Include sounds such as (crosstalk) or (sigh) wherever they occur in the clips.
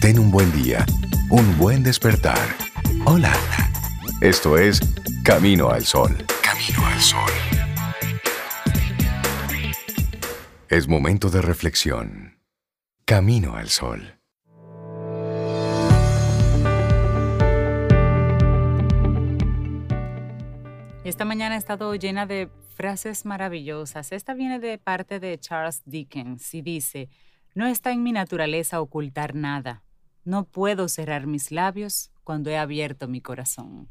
Ten un buen día, un buen despertar. Hola. Esto es Camino al Sol. Camino al Sol. Es momento de reflexión. Camino al Sol. Esta mañana ha estado llena de frases maravillosas. Esta viene de parte de Charles Dickens y dice, no está en mi naturaleza ocultar nada. No puedo cerrar mis labios cuando he abierto mi corazón.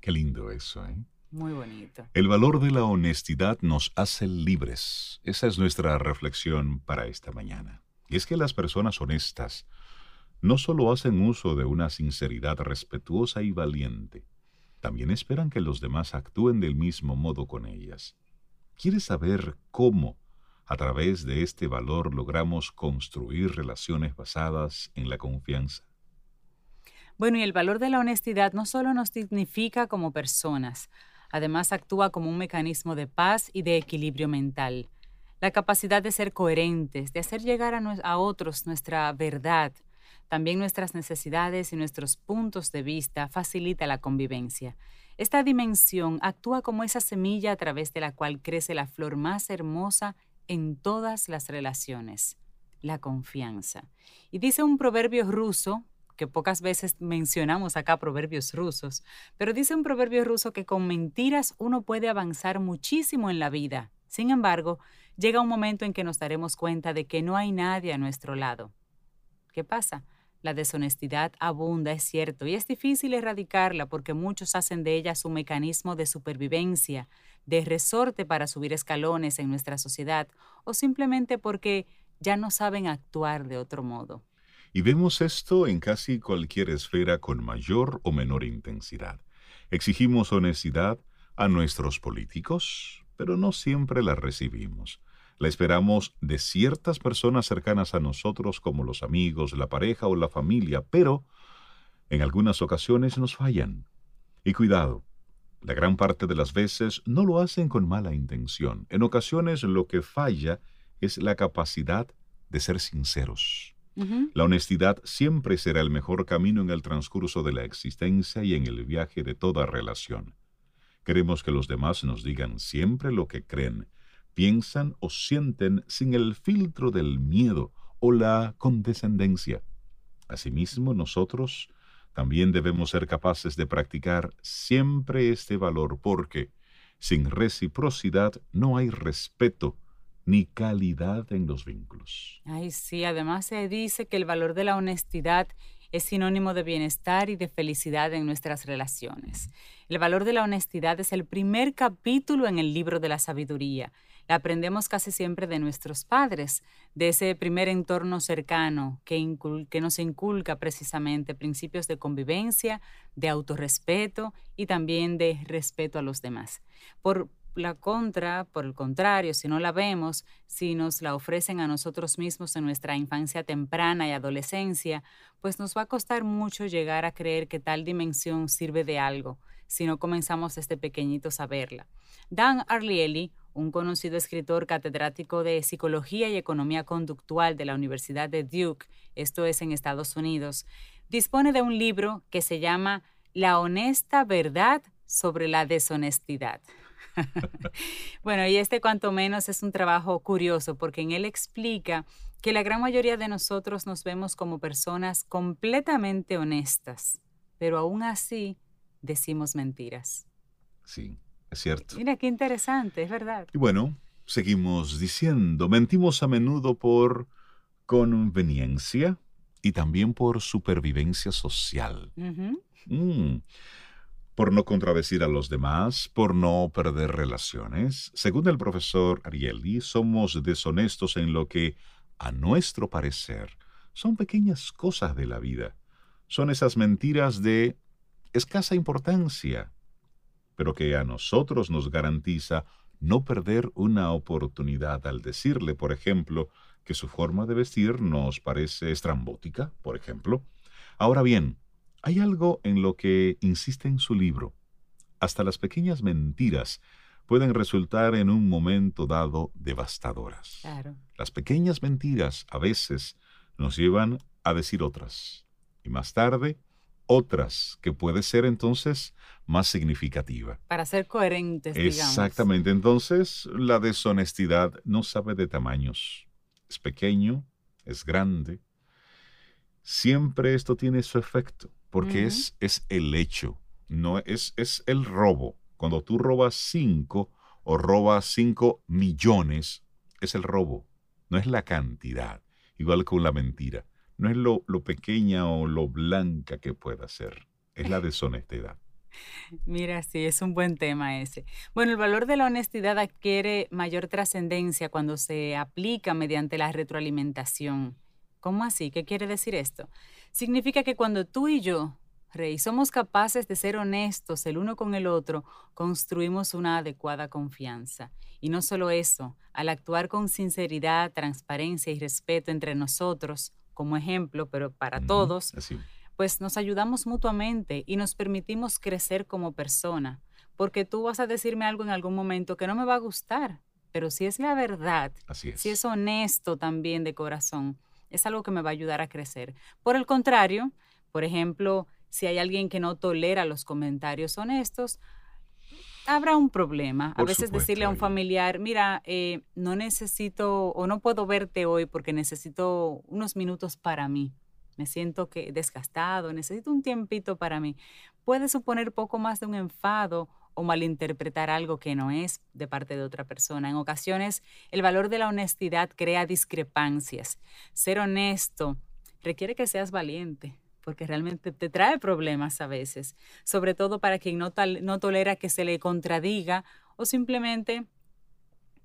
Qué lindo eso, ¿eh? Muy bonito. El valor de la honestidad nos hace libres. Esa es nuestra reflexión para esta mañana. Y es que las personas honestas no solo hacen uso de una sinceridad respetuosa y valiente, también esperan que los demás actúen del mismo modo con ellas. ¿Quieres saber cómo, a través de este valor, logramos construir relaciones basadas en la confianza? Bueno, y el valor de la honestidad no solo nos dignifica como personas, además actúa como un mecanismo de paz y de equilibrio mental. La capacidad de ser coherentes, de hacer llegar a, a otros nuestra verdad, también nuestras necesidades y nuestros puntos de vista facilita la convivencia. Esta dimensión actúa como esa semilla a través de la cual crece la flor más hermosa en todas las relaciones, la confianza. Y dice un proverbio ruso, que pocas veces mencionamos acá proverbios rusos, pero dice un proverbio ruso que con mentiras uno puede avanzar muchísimo en la vida. Sin embargo, llega un momento en que nos daremos cuenta de que no hay nadie a nuestro lado. ¿Qué pasa? La deshonestidad abunda, es cierto, y es difícil erradicarla porque muchos hacen de ella su mecanismo de supervivencia, de resorte para subir escalones en nuestra sociedad, o simplemente porque ya no saben actuar de otro modo. Y vemos esto en casi cualquier esfera con mayor o menor intensidad. Exigimos honestidad a nuestros políticos, pero no siempre la recibimos. La esperamos de ciertas personas cercanas a nosotros como los amigos, la pareja o la familia, pero en algunas ocasiones nos fallan. Y cuidado, la gran parte de las veces no lo hacen con mala intención. En ocasiones lo que falla es la capacidad de ser sinceros. La honestidad siempre será el mejor camino en el transcurso de la existencia y en el viaje de toda relación. Queremos que los demás nos digan siempre lo que creen, piensan o sienten sin el filtro del miedo o la condescendencia. Asimismo, nosotros también debemos ser capaces de practicar siempre este valor porque sin reciprocidad no hay respeto ni calidad en los vínculos. Ay, sí, además se dice que el valor de la honestidad es sinónimo de bienestar y de felicidad en nuestras relaciones. El valor de la honestidad es el primer capítulo en el libro de la sabiduría la aprendemos casi siempre de nuestros padres, de ese primer entorno cercano que, nos inculca precisamente principios de convivencia, de autorrespeto y también de respeto a los demás. Por la contra, por el contrario, si no la vemos, si nos la ofrecen a nosotros mismos en nuestra infancia temprana y adolescencia, pues nos va a costar mucho llegar a creer que tal dimensión sirve de algo si no comenzamos desde pequeñitos a verla. Dan Arlieli, un conocido escritor catedrático de Psicología y Economía Conductual de la Universidad de Duke, esto es en Estados Unidos, dispone de un libro que se llama La honesta verdad sobre la deshonestidad. (laughs) (laughs) bueno, y este cuanto menos es un trabajo curioso porque en él explica que la gran mayoría de nosotros nos vemos como personas completamente honestas, pero aún así decimos mentiras. Sí, cierto. Mira, qué interesante, es verdad. Y bueno, seguimos diciendo, mentimos a menudo por conveniencia y también por supervivencia social. Mm. Por no contradecir a los demás, por no perder relaciones. Según el profesor Ariely, somos deshonestos en lo que, a nuestro parecer, son pequeñas cosas de la vida. Son esas mentiras de escasa importancia, pero que a nosotros nos garantiza no perder una oportunidad al decirle, por ejemplo, que su forma de vestir nos parece estrambótica, por ejemplo. Ahora bien, hay algo en lo que insiste en su libro. Hasta las pequeñas mentiras pueden resultar en un momento dado devastadoras. Las pequeñas mentiras a veces nos llevan a decir otras. Y más tarde, otras, que puede ser entonces más significativa. Para ser coherentes, Exactamente. Entonces, la deshonestidad no sabe de tamaños. Es pequeño, es grande. Siempre esto tiene su efecto, porque es, es el hecho, no es, es el robo. Cuando tú robas cinco o robas cinco millones, es el robo, no es la cantidad, igual con la mentira. No es lo, lo pequeña o lo blanca que pueda ser, es la deshonestidad. Mira, sí, es un buen tema ese. Bueno, el valor de la honestidad adquiere mayor trascendencia cuando se aplica mediante la retroalimentación. ¿Cómo así? ¿Qué quiere decir esto? Significa que cuando tú y yo, Rey, somos capaces de ser honestos el uno con el otro, construimos una adecuada confianza. Y no solo eso, al actuar con sinceridad, transparencia y respeto entre nosotros, como ejemplo, pero para todos, pues nos ayudamos mutuamente y nos permitimos crecer como persona. Porque tú vas a decirme algo en algún momento que no me va a gustar, pero si es la verdad, si es honesto también de corazón, es algo que me va a ayudar a crecer. Por el contrario, por ejemplo, si hay alguien que no tolera los comentarios honestos, habrá un problema. a veces decirle a un familiar, mira, eh, no necesito o no puedo verte hoy porque necesito unos minutos para mí. Me siento que desgastado, necesito un tiempito para mí. Puede suponer poco más de un enfado o malinterpretar algo que no es de parte de otra persona. En ocasiones, el valor de la honestidad crea discrepancias. Ser honesto requiere que seas valiente, porque realmente te trae problemas a veces, sobre todo para quien no, no tolera que se le contradiga o simplemente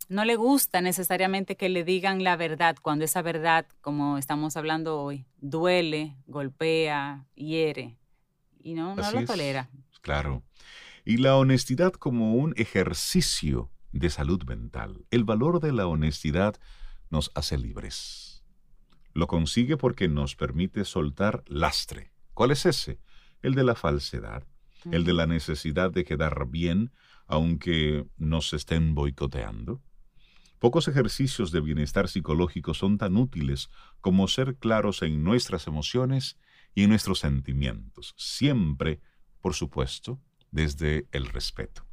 no le gusta necesariamente que le digan la verdad, cuando esa verdad, como estamos hablando hoy, duele, golpea, hiere, y no, no lo tolera. Claro. Y la honestidad como un ejercicio de salud mental. El valor de la honestidad nos hace libres lo consigue porque nos permite soltar lastre. ¿Cuál es ese? El de la falsedad, el de la necesidad de quedar bien aunque nos estén boicoteando. Pocos ejercicios de bienestar psicológico son tan útiles como ser claros en nuestras emociones y en nuestros sentimientos, siempre, por supuesto, desde el respeto.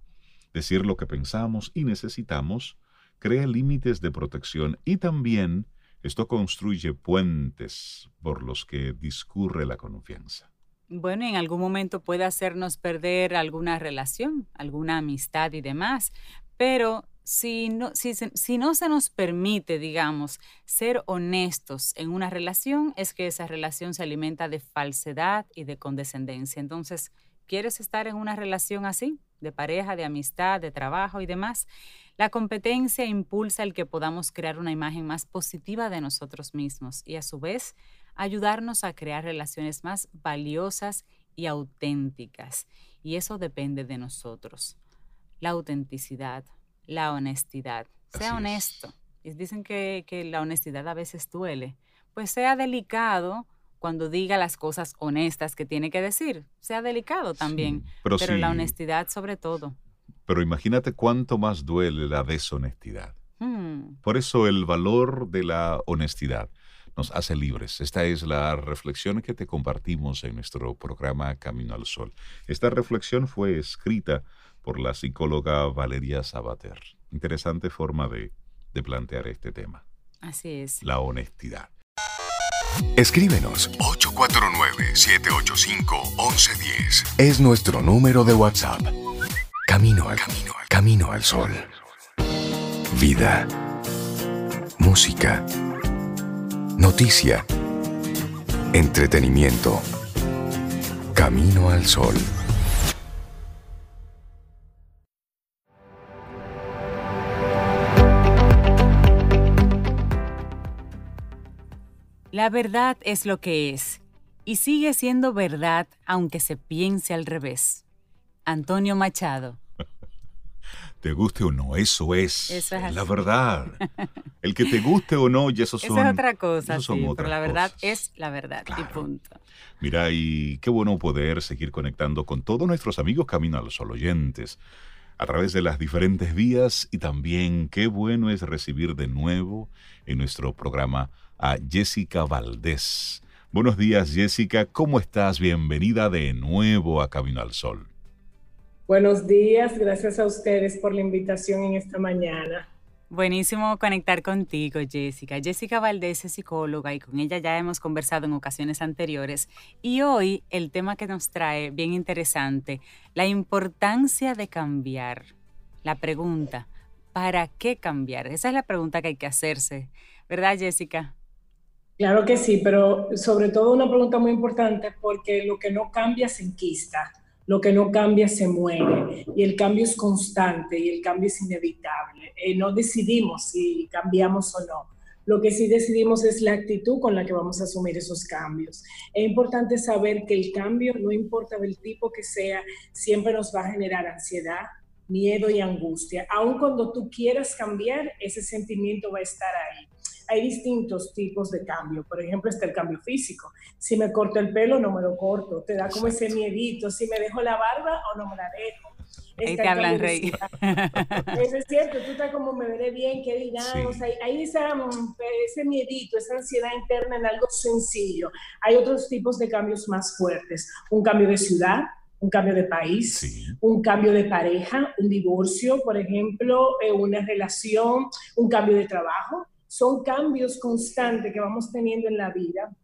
Decir lo que pensamos y necesitamos crea límites de protección y también esto construye puentes por los que discurre la confianza. Bueno, en algún momento puede hacernos perder alguna relación, alguna amistad y demás, pero si no, si, si no se nos permite, digamos, ser honestos en una relación, es que esa relación se alimenta de falsedad y de condescendencia. Entonces, ¿quieres estar en una relación así? de pareja, de amistad, de trabajo y demás. La competencia impulsa el que podamos crear una imagen más positiva de nosotros mismos y a su vez ayudarnos a crear relaciones más valiosas y auténticas. Y eso depende de nosotros. La autenticidad, la honestidad. Sea honesto. Y dicen que, que la honestidad a veces duele. Pues sea delicado cuando diga las cosas honestas que tiene que decir. Sea delicado también, pero, la honestidad sobre todo. Pero imagínate cuánto más duele la deshonestidad. Hmm. Por eso el valor de la honestidad nos hace libres. Esta es la reflexión que te compartimos en nuestro programa Camino al Sol. Esta reflexión fue escrita por la psicóloga Valeria Sabater. Interesante forma de, de plantear este tema. Así es. La honestidad. Escríbenos 849-785-1110. Es nuestro número de WhatsApp. Camino al camino, al camino al sol. Vida. Música. Noticia. Entretenimiento. Camino al sol. La verdad es lo que es, y sigue siendo verdad aunque se piense al revés. Antonio Machado. (laughs) Te guste o no, eso es, la verdad. (laughs) El que te guste o no, y eso son. Esa es otra cosa, sí, pero la verdad es la verdad y punto. Mira, y qué bueno poder seguir conectando con todos nuestros amigos Camino a los Sol oyentes a través de las diferentes vías y también qué bueno es recibir de nuevo en nuestro programa a Jessica Valdés. Buenos días, Jessica. ¿Cómo estás? Bienvenida de nuevo a Camino al Sol. Buenos días, gracias a ustedes por la invitación en esta mañana. Buenísimo conectar contigo, Jessica. Jessica Valdés es psicóloga y con ella ya hemos conversado en ocasiones anteriores. Y hoy el tema que nos trae, bien interesante, la importancia de cambiar. La pregunta, ¿para qué cambiar? Esa es la pregunta que hay que hacerse, ¿verdad, Jessica? Claro que sí, pero sobre todo una pregunta muy importante porque lo que no cambia se enquista lo que no cambia se muere y el cambio es constante y el cambio es inevitable. Eh, no decidimos si cambiamos o no. Lo que sí decidimos es la actitud con la que vamos a asumir esos cambios. Es importante saber que el cambio, no importa del tipo que sea, siempre nos va a generar ansiedad, miedo y angustia. Aun cuando tú quieras cambiar, ese sentimiento va a estar ahí hay distintos tipos de cambio. Por ejemplo, está el cambio físico. Si me corto el pelo, no me lo corto. Te da como ese miedito. Si me dejo la barba o no me la dejo. Ahí te hablan, Rey. (laughs) Eso es cierto, tú estás como, me veré bien, qué dirán. O sea, hay ese, ese miedito, esa ansiedad interna en algo sencillo. Hay otros tipos de cambios más fuertes. Un cambio de ciudad, un cambio de país, un cambio de pareja, un divorcio, por ejemplo, eh, una relación, un cambio de trabajo son cambios constantes que vamos teniendo en la vida.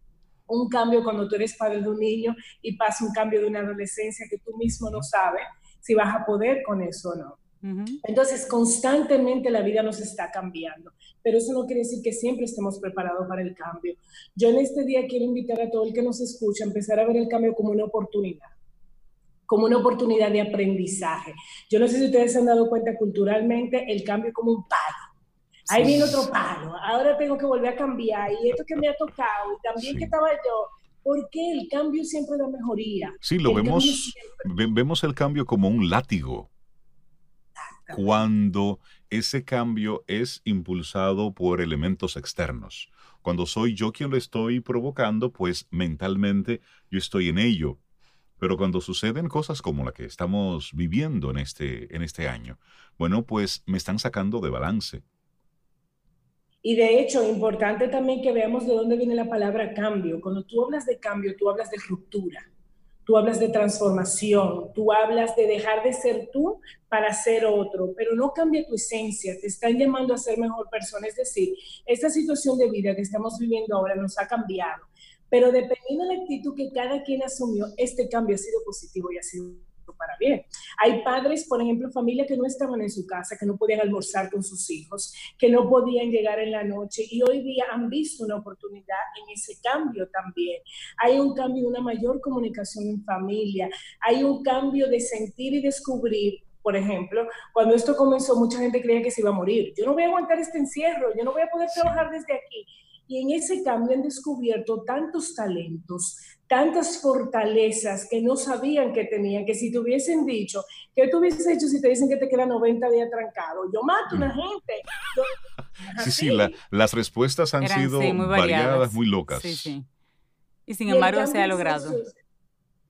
Un cambio cuando tú eres padre de un niño y pasa un cambio de una adolescencia que tú mismo no sabes si vas a poder con eso o no. Entonces, constantemente la vida nos está cambiando, pero eso no quiere decir que siempre estemos preparados para el cambio. Yo en este día quiero invitar a todo el que nos escucha a empezar a ver el cambio como una oportunidad como una oportunidad de aprendizaje. Yo no sé si ustedes se han dado cuenta culturalmente, el cambio como un palo ahí viene otro palo, ahora tengo que volver a cambiar, y esto que me ha tocado, y también que estaba yo, porque el cambio siempre da mejoría. Sí, lo vemos, vemos el cambio como un látigo. Cuando ese cambio es impulsado por elementos externos. Cuando soy yo quien lo estoy provocando, pues mentalmente yo estoy en ello. Pero cuando suceden cosas como la que estamos viviendo en este, en este año, bueno, pues me están sacando de balance. Y de hecho, importante también que veamos de dónde viene la palabra cambio. Cuando tú hablas de cambio, tú hablas de ruptura, tú hablas de transformación, tú hablas de dejar de ser tú para ser otro, pero no cambia tu esencia, te están llamando a ser mejor persona. Es decir, esta situación de vida que estamos viviendo ahora nos ha cambiado, pero dependiendo de la actitud que cada quien asumió, este cambio ha sido positivo y ha sido para bien. Hay padres, por ejemplo, familias que no estaban en su casa, que no podían almorzar con sus hijos, que no podían llegar en la noche y hoy día han visto una oportunidad en ese cambio también. Hay un cambio, una mayor comunicación en familia, hay un cambio de sentir y descubrir por ejemplo, cuando esto comenzó, mucha gente creía que se iba a morir. Yo no voy a aguantar este encierro, yo no voy a poder trabajar desde aquí. Y en ese cambio han descubierto tantos talentos, tantas fortalezas que no sabían que tenían, que si te hubiesen dicho, ¿qué tú hubieses hecho si te dicen que te quedan 90 días trancado? Yo mato a una mm. gente. (laughs) sí, sí, las respuestas han sido muy variadas, muy locas. Sí, sí. Y sin embargo se ha logrado.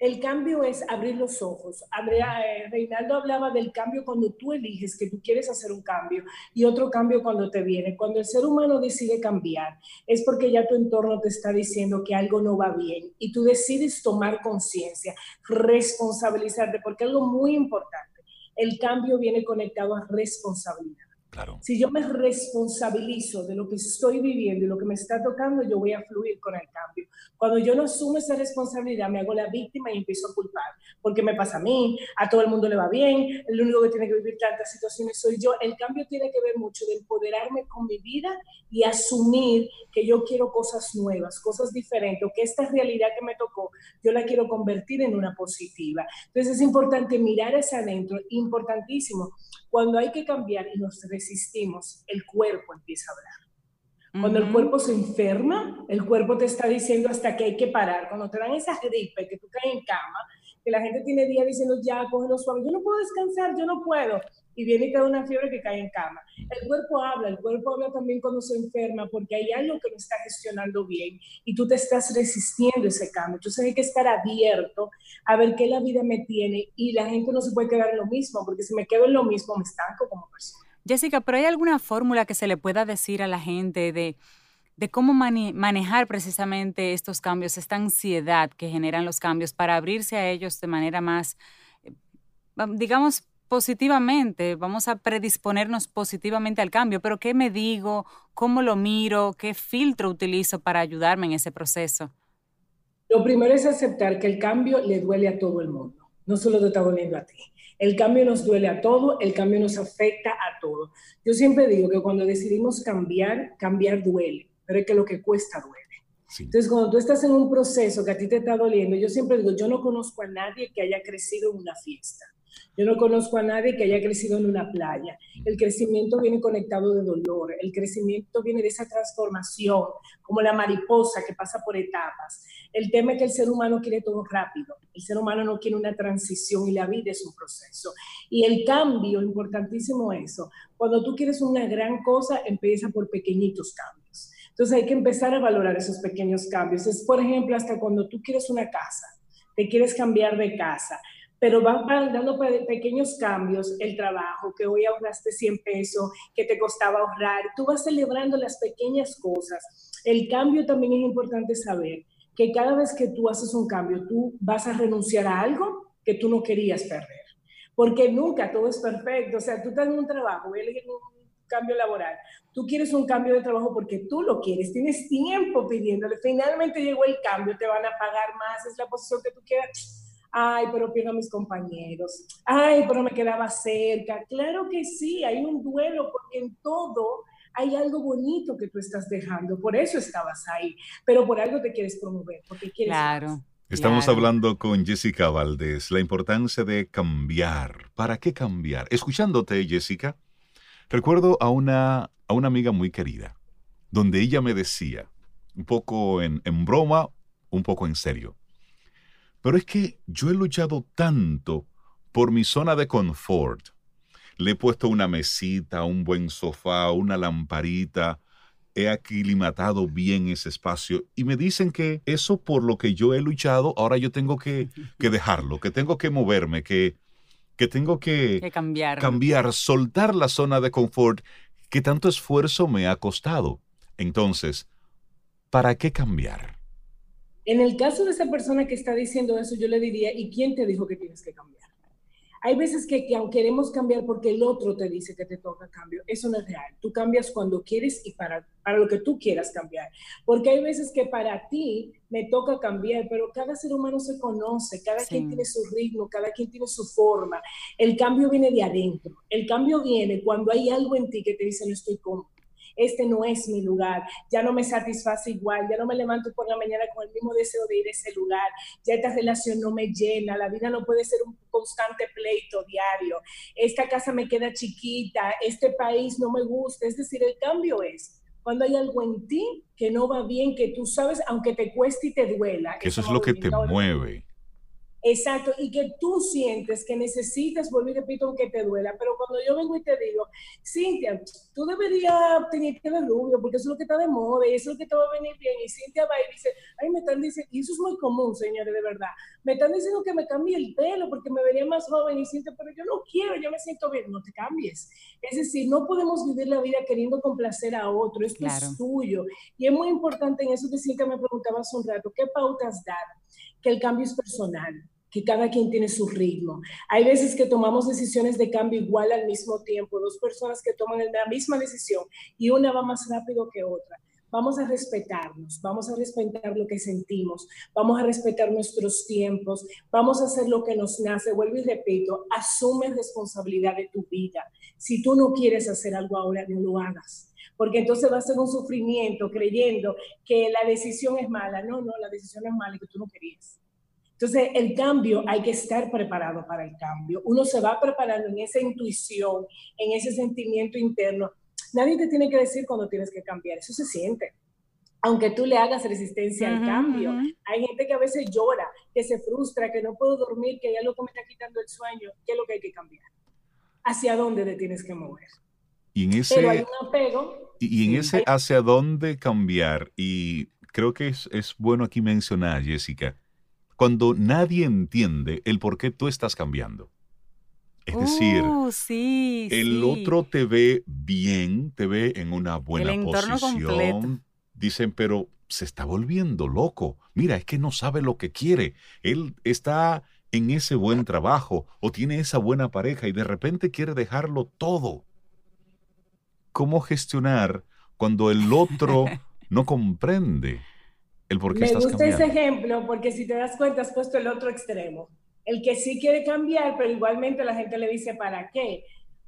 El cambio es abrir los ojos. Eh, Reinaldo hablaba del cambio cuando tú eliges que tú quieres hacer un cambio y otro cambio cuando te viene. Cuando el ser humano decide cambiar es porque ya tu entorno te está diciendo que algo no va bien y tú decides tomar conciencia, responsabilizarte, porque algo muy importante, el cambio viene conectado a responsabilidad. Si yo me responsabilizo de lo que estoy viviendo y lo que me está tocando, yo voy a fluir con el cambio. Cuando yo no asumo esa responsabilidad, me hago la víctima y empiezo a culpar. Porque me pasa a mí, a todo el mundo le va bien, el único que tiene que vivir tantas situaciones soy yo. El cambio tiene que ver mucho de empoderarme con mi vida y asumir que yo quiero cosas nuevas, cosas diferentes, o que esta realidad que me tocó, yo la quiero convertir en una positiva. Entonces es importante mirar hacia adentro, importantísimo cuando hay que cambiar y nos resistimos, el cuerpo empieza a hablar. Cuando el cuerpo se enferma, el cuerpo te está diciendo hasta que hay que parar. Cuando te dan esa gripe, que tú caes en cama, que la gente tiene días diciendo ya, cógelo suave, yo no puedo descansar, yo no puedo y viene y te da una fiebre que cae en cama. El cuerpo habla, el cuerpo habla también cuando se enferma porque hay algo que no está gestionando bien y tú te estás resistiendo ese cambio. Entonces hay que estar abierto a ver qué la vida me tiene y la gente no se puede quedar en lo mismo porque si me quedo en lo mismo me estanco como persona. Jessica, pero ¿hay alguna fórmula que se le pueda decir a la gente de de cómo manejar precisamente estos cambios, esta ansiedad que generan los cambios para abrirse a ellos de manera más, eh, digamos, positivamente, vamos a predisponernos positivamente al cambio, pero ¿qué me digo? ¿Cómo lo miro? ¿Qué filtro utilizo para ayudarme en ese proceso? Lo primero es aceptar que el cambio le duele a todo el mundo, no solo te está doliendo a ti. El cambio nos duele a todo, el cambio nos afecta a todo. Yo siempre digo que cuando decidimos cambiar, cambiar duele, pero es que lo que cuesta duele. Entonces, cuando tú estás en un proceso que a ti te está doliendo, yo siempre digo, yo no conozco a nadie que haya crecido en una fiesta. Yo no conozco a nadie que haya crecido en una playa. El crecimiento viene conectado de dolor, el crecimiento viene de esa transformación, como la mariposa que pasa por etapas. El tema es que el ser humano quiere todo rápido, el ser humano no quiere una transición y la vida es un proceso. Y el cambio, importantísimo eso, cuando tú quieres una gran cosa, empieza por pequeñitos cambios. Entonces hay que empezar a valorar esos pequeños cambios. Es, por ejemplo, hasta cuando tú quieres una casa, te quieres cambiar de casa pero van dando pequeños cambios, el trabajo, que hoy ahorraste 100 pesos, que te costaba ahorrar, tú vas celebrando las pequeñas cosas. El cambio también es importante saber que cada vez que tú haces un cambio, tú vas a renunciar a algo que tú no querías perder, porque nunca todo es perfecto, o sea, tú estás en un trabajo, voy a un cambio laboral, tú quieres un cambio de trabajo porque tú lo quieres, tienes tiempo pidiéndole, finalmente llegó el cambio, te van a pagar más, es la posición que tú quieras ay, pero pierdo a mis compañeros, ay, pero me quedaba cerca. Claro que sí, hay un duelo porque en todo hay algo bonito que tú estás dejando, por eso estabas ahí, pero por algo te quieres promover, porque quieres... Claro. Estamos hablando con Jessica Valdés, la importancia de cambiar. ¿Para qué cambiar? Escuchándote, Jessica, recuerdo a una, a una amiga muy querida, donde ella me decía, un poco en, en broma, un poco en serio, pero es que yo he luchado tanto por mi zona de confort. Le he puesto una mesita, un buen sofá, una lamparita, he aclimatado bien ese espacio y me dicen que eso por lo que yo he luchado, ahora yo tengo que, dejarlo, que tengo que moverme, que, que tengo que, cambiar. cambiar, soltar la zona de confort que tanto esfuerzo me ha costado. Entonces, ¿para qué cambiar? En el caso de esa persona que está diciendo eso, yo le diría, ¿y quién te dijo que tienes que cambiar? Hay veces que, que queremos cambiar porque el otro te dice que te toca cambio. Eso no es real. Tú cambias cuando quieres y para, para lo que tú quieras cambiar. Porque hay veces que para ti me toca cambiar, pero cada ser humano se conoce, cada quien tiene su ritmo, cada quien tiene su forma. El cambio viene de adentro. El cambio viene cuando hay algo en ti que te dice no estoy cómodo este no es mi lugar, ya no me satisface igual, ya no me levanto por la mañana con el mismo deseo de ir a ese lugar, ya esta relación no me llena, la vida no puede ser un constante pleito diario, esta casa me queda chiquita, este país no me gusta, es decir, el cambio es cuando hay algo en ti que no va bien, que tú sabes, aunque te cueste y te duela. eso es lo que te mueve. Exacto, y que tú sientes que necesitas, volver y repito, aunque te duela, pero cuando yo vengo y te digo, Cintia, tú deberías tener que ver rubio, porque eso es lo que está de moda y eso es lo que te va a venir bien, y Cintia va y dice, ay, me están diciendo, y eso es muy común, señores, de verdad, me están diciendo que me cambie el pelo porque me vería más joven, y Cintia, pero yo no quiero, yo me siento bien, no te cambies. Es decir, no podemos vivir la vida queriendo complacer a otro, esto es tuyo, y es muy importante en eso que Cintia me preguntaba hace un rato, ¿qué pautas dar? Que el cambio es personal que cada quien tiene su ritmo. Hay veces que tomamos decisiones de cambio igual al mismo tiempo, dos personas que toman la misma decisión y una va más rápido que otra. Vamos a respetarnos, vamos a respetar lo que sentimos, vamos a respetar nuestros tiempos, vamos a hacer lo que nos nace. Vuelvo y repito, asume responsabilidad de tu vida. Si tú no quieres hacer algo ahora, no lo hagas porque entonces va a ser un sufrimiento creyendo que la decisión es mala. No, no, la decisión es mala y que tú no querías. Entonces, el cambio, hay que estar preparado para el cambio. Uno se va preparando en esa intuición, en ese sentimiento interno. Nadie te tiene que decir cuando tienes que cambiar, eso se siente. Aunque tú le hagas resistencia al cambio. Hay gente que a veces llora, que se frustra, que no puedo dormir, que hay algo que me está quitando el sueño. ¿Qué es lo que hay que cambiar? ¿Hacia dónde te tienes que mover? Y en ese, Pero hay un apego. Y, en ese hacia dónde cambiar, y creo que es, es bueno aquí mencionar, Jessica, cuando nadie entiende el por qué tú estás cambiando. Es decir, uh, el otro te ve bien, te ve en una buena posición, dicen, pero se está volviendo loco. Mira, es que no sabe lo que quiere. Él está en ese buen trabajo o tiene esa buena pareja y de repente quiere dejarlo todo. ¿Cómo gestionar cuando el otro (laughs) no comprende el por qué Me estás gusta ese ejemplo porque si te das cuenta has puesto el otro extremo. El que sí quiere cambiar, pero igualmente la gente le dice, ¿para qué?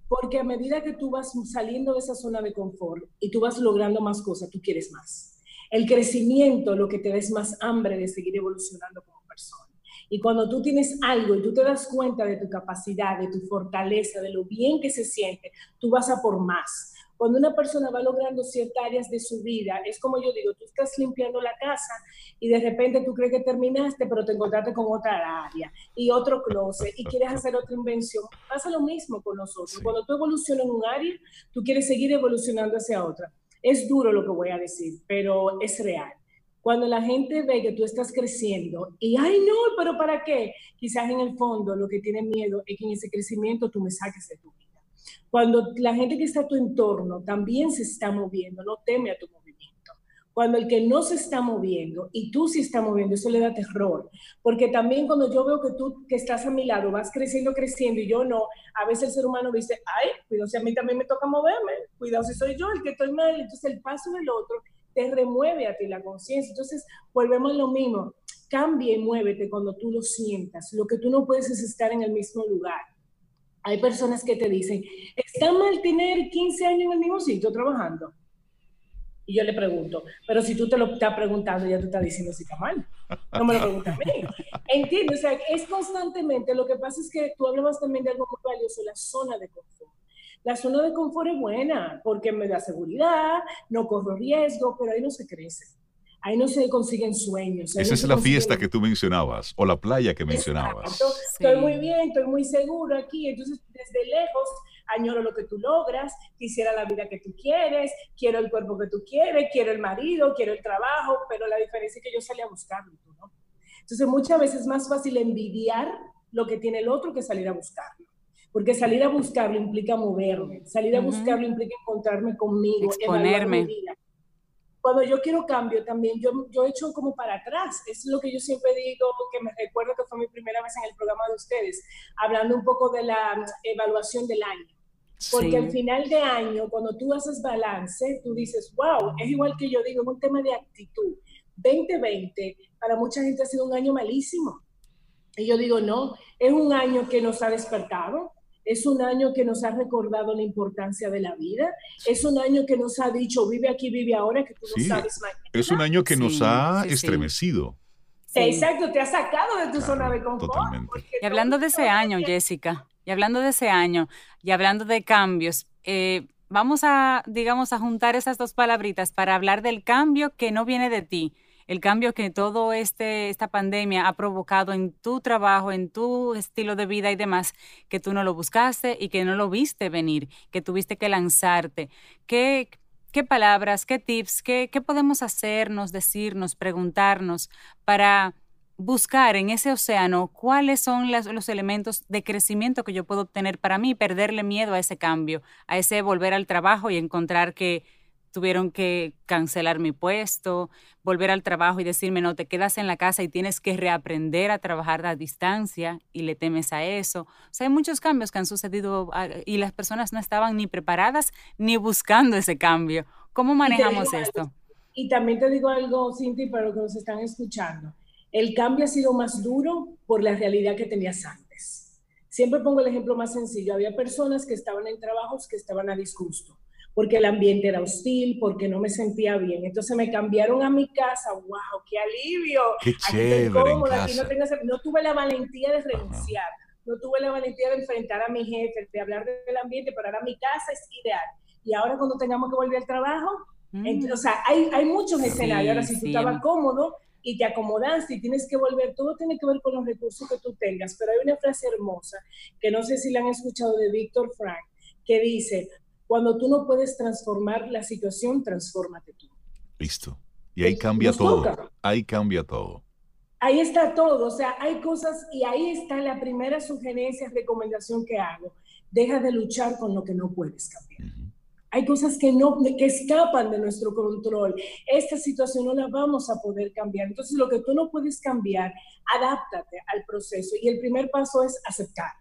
Porque a medida que tú vas saliendo de esa zona de confort y tú vas logrando más cosas, tú quieres más. El crecimiento lo que te da es más hambre de seguir evolucionando como persona. Y cuando tú tienes algo y tú te das cuenta de tu capacidad, de tu fortaleza, de lo bien que se siente, tú vas a por más. Cuando una persona va logrando ciertas áreas de su vida, es como yo digo, tú estás limpiando la casa y de repente tú crees que terminaste, pero te encontraste con otra área y otro closet y quieres hacer otra invención. Pasa lo mismo con nosotros. Cuando tú evolucionas en un área, tú quieres seguir evolucionando hacia otra. Es duro lo que voy a decir, pero es real. Cuando la gente ve que tú estás creciendo y, ay, no, pero ¿para qué? Quizás en el fondo lo que tiene miedo es que en ese crecimiento tú me saques de tu vida. Cuando la gente que está a tu entorno también se está moviendo, no teme a tu movimiento. Cuando el que no se está moviendo y tú sí estás moviendo, eso le da terror. Porque también cuando yo veo que tú que estás a mi lado vas creciendo, creciendo y yo no, a veces el ser humano dice, ay, cuidado si a mí también me toca moverme, cuidado si soy yo el que estoy mal. Entonces el paso del otro te remueve a ti la conciencia. Entonces, volvemos a lo mismo. Cambia y muévete cuando tú lo sientas. Lo que tú no puedes es estar en el mismo lugar. Hay personas que te dicen, ¿está mal tener 15 años en el mismo sitio trabajando? Y yo le pregunto, pero si tú te lo estás preguntando, ya tú estás diciendo si está mal. No me lo preguntas a mí. (laughs) Entiendo, o sea, es constantemente. Lo que pasa es que tú hablabas también de algo muy valioso, la zona de confort. La zona de confort es buena porque me da seguridad, no corro riesgo, pero ahí no se crece. Ahí no se consiguen sueños. Esa no es la fiesta que tú mencionabas o la playa que mencionabas. Exacto. Estoy muy bien, estoy muy seguro aquí. Entonces, desde lejos, añoro lo que tú logras, quisiera la vida que tú quieres, quiero el cuerpo que tú quieres, quiero el marido, quiero el trabajo, pero la diferencia es que yo salí a buscarlo, no. Entonces, muchas veces es más fácil envidiar lo que tiene el otro que salir a buscarlo. Porque salir a buscarlo implica moverme, salir a buscarlo implica encontrarme conmigo, exponerme. Cuando yo quiero cambio también, yo, yo echo como para atrás. Es lo que yo siempre digo, que me recuerdo que fue mi primera vez en el programa de ustedes, hablando un poco de la evaluación del año. Porque Sí. al final de año, cuando tú haces balance, tú dices, wow, es igual que yo digo, es un tema de actitud. 2020 para mucha gente ha sido un año malísimo. Y yo digo, no, es un año que nos ha despertado, es un año que nos ha recordado la importancia de la vida, es un año que nos ha dicho, vive aquí, vive ahora, que tú no Sí, sabes mañana. Es un año que nos Sí, ha sí, estremecido. Sí. Exacto, te ha sacado de tu Claro, zona de confort. totalmente. Y hablando de ese año, Jessica, y hablando de ese año, y hablando de cambios, eh, vamos a, digamos, a juntar esas dos palabritas para hablar del cambio que no viene de ti, el cambio que todo este, esta pandemia ha provocado en tu trabajo, en tu estilo de vida y demás, que tú no lo buscaste y que no lo viste venir, que tuviste que lanzarte. ¿Qué, qué palabras, qué tips, qué, qué podemos hacernos, decirnos, preguntarnos para buscar en ese océano cuáles son los elementos de crecimiento que yo puedo obtener para mí, perderle miedo a ese cambio, a ese volver al trabajo y encontrar que tuvieron que cancelar mi puesto, volver al trabajo y decirme, no, te quedas en la casa y tienes que reaprender a trabajar a distancia y le temes a eso. O sea, hay muchos cambios que han sucedido ah, y las personas no estaban ni preparadas ni buscando ese cambio. ¿Cómo Y manejamos algo, esto? Y también te digo algo, Cinti, para los que nos están escuchando. El cambio ha sido más duro por la realidad que tenías antes. Siempre pongo el ejemplo más sencillo. Había personas que estaban en trabajos que estaban a disgusto, porque el ambiente era hostil, porque no me sentía bien. Entonces me cambiaron a mi casa. ¡Wow! ¡Qué alivio! Qué Aquí chévere estoy en cómoda, aquí no, casa. tengo ese- no tuve la valentía de renunciar, no tuve la valentía de enfrentar a mi jefe, de hablar del ambiente, pero ahora mi casa es ideal. Y ahora cuando tengamos que volver al trabajo, Ent- o sea, hay, hay muchos Sí, escenarios. Ahora, si tú sí. estabas cómodo y te acomodaste y tienes que volver, todo tiene que ver con los recursos que tú tengas. Pero hay una frase hermosa que no sé si la han escuchado de Víctor Frank, que dice, cuando tú no puedes transformar la situación, transfórmate tú. Listo. Y ahí Nos cambia todo. toca. Ahí cambia todo. Ahí está todo, o sea, hay cosas y ahí está la primera sugerencia, recomendación que hago. Deja de luchar con lo que no puedes cambiar. Ujú. Hay cosas que, no, que escapan de nuestro control. Esta situación no la vamos a poder cambiar. Entonces, lo que tú no puedes cambiar, adáptate al proceso. Y el primer paso es aceptar.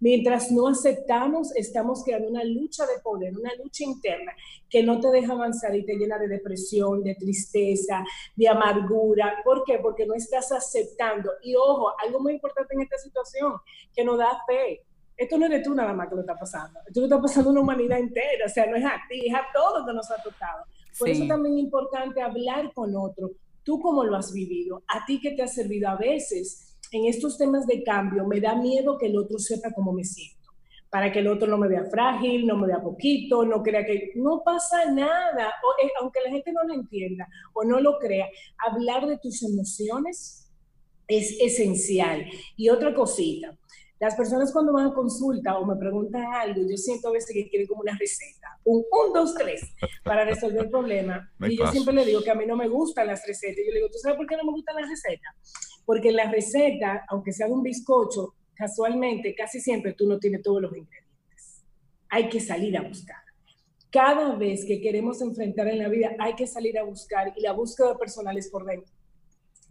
Mientras no aceptamos, estamos creando una lucha de poder, una lucha interna que no te deja avanzar y te llena de depresión, de tristeza, de amargura. ¿Por qué? Porque no estás aceptando. Y ojo, algo muy importante en esta situación, que nos da fe esto no eres tú nada más que lo está pasando, esto lo está pasando una humanidad entera, o sea, no es a ti, es a todos que nos ha tocado. Por eso también es importante hablar con otro, tú cómo lo has vivido, a ti qué te ha servido. A veces, en estos temas de cambio, me da miedo que el otro sepa cómo me siento, para que el otro no me vea frágil, no me vea poquito, no crea que no pasa nada, o, eh, aunque la gente no lo entienda o no lo crea, hablar de tus emociones es esencial. Y otra cosita, las personas cuando van a consulta o me preguntan algo, yo siento a veces que quieren como una receta, un 1, 2, 3 para resolver el problema. (laughs) y yo siempre le digo que a mí no me gustan las recetas. Yo le digo, ¿tú sabes por qué no me gustan las recetas? Porque en la receta, aunque sea un bizcocho, casualmente, casi siempre tú no tienes todos los ingredientes. Hay que salir a buscar. Cada vez que queremos enfrentar en la vida, hay que salir a buscar y la búsqueda personal es por dentro.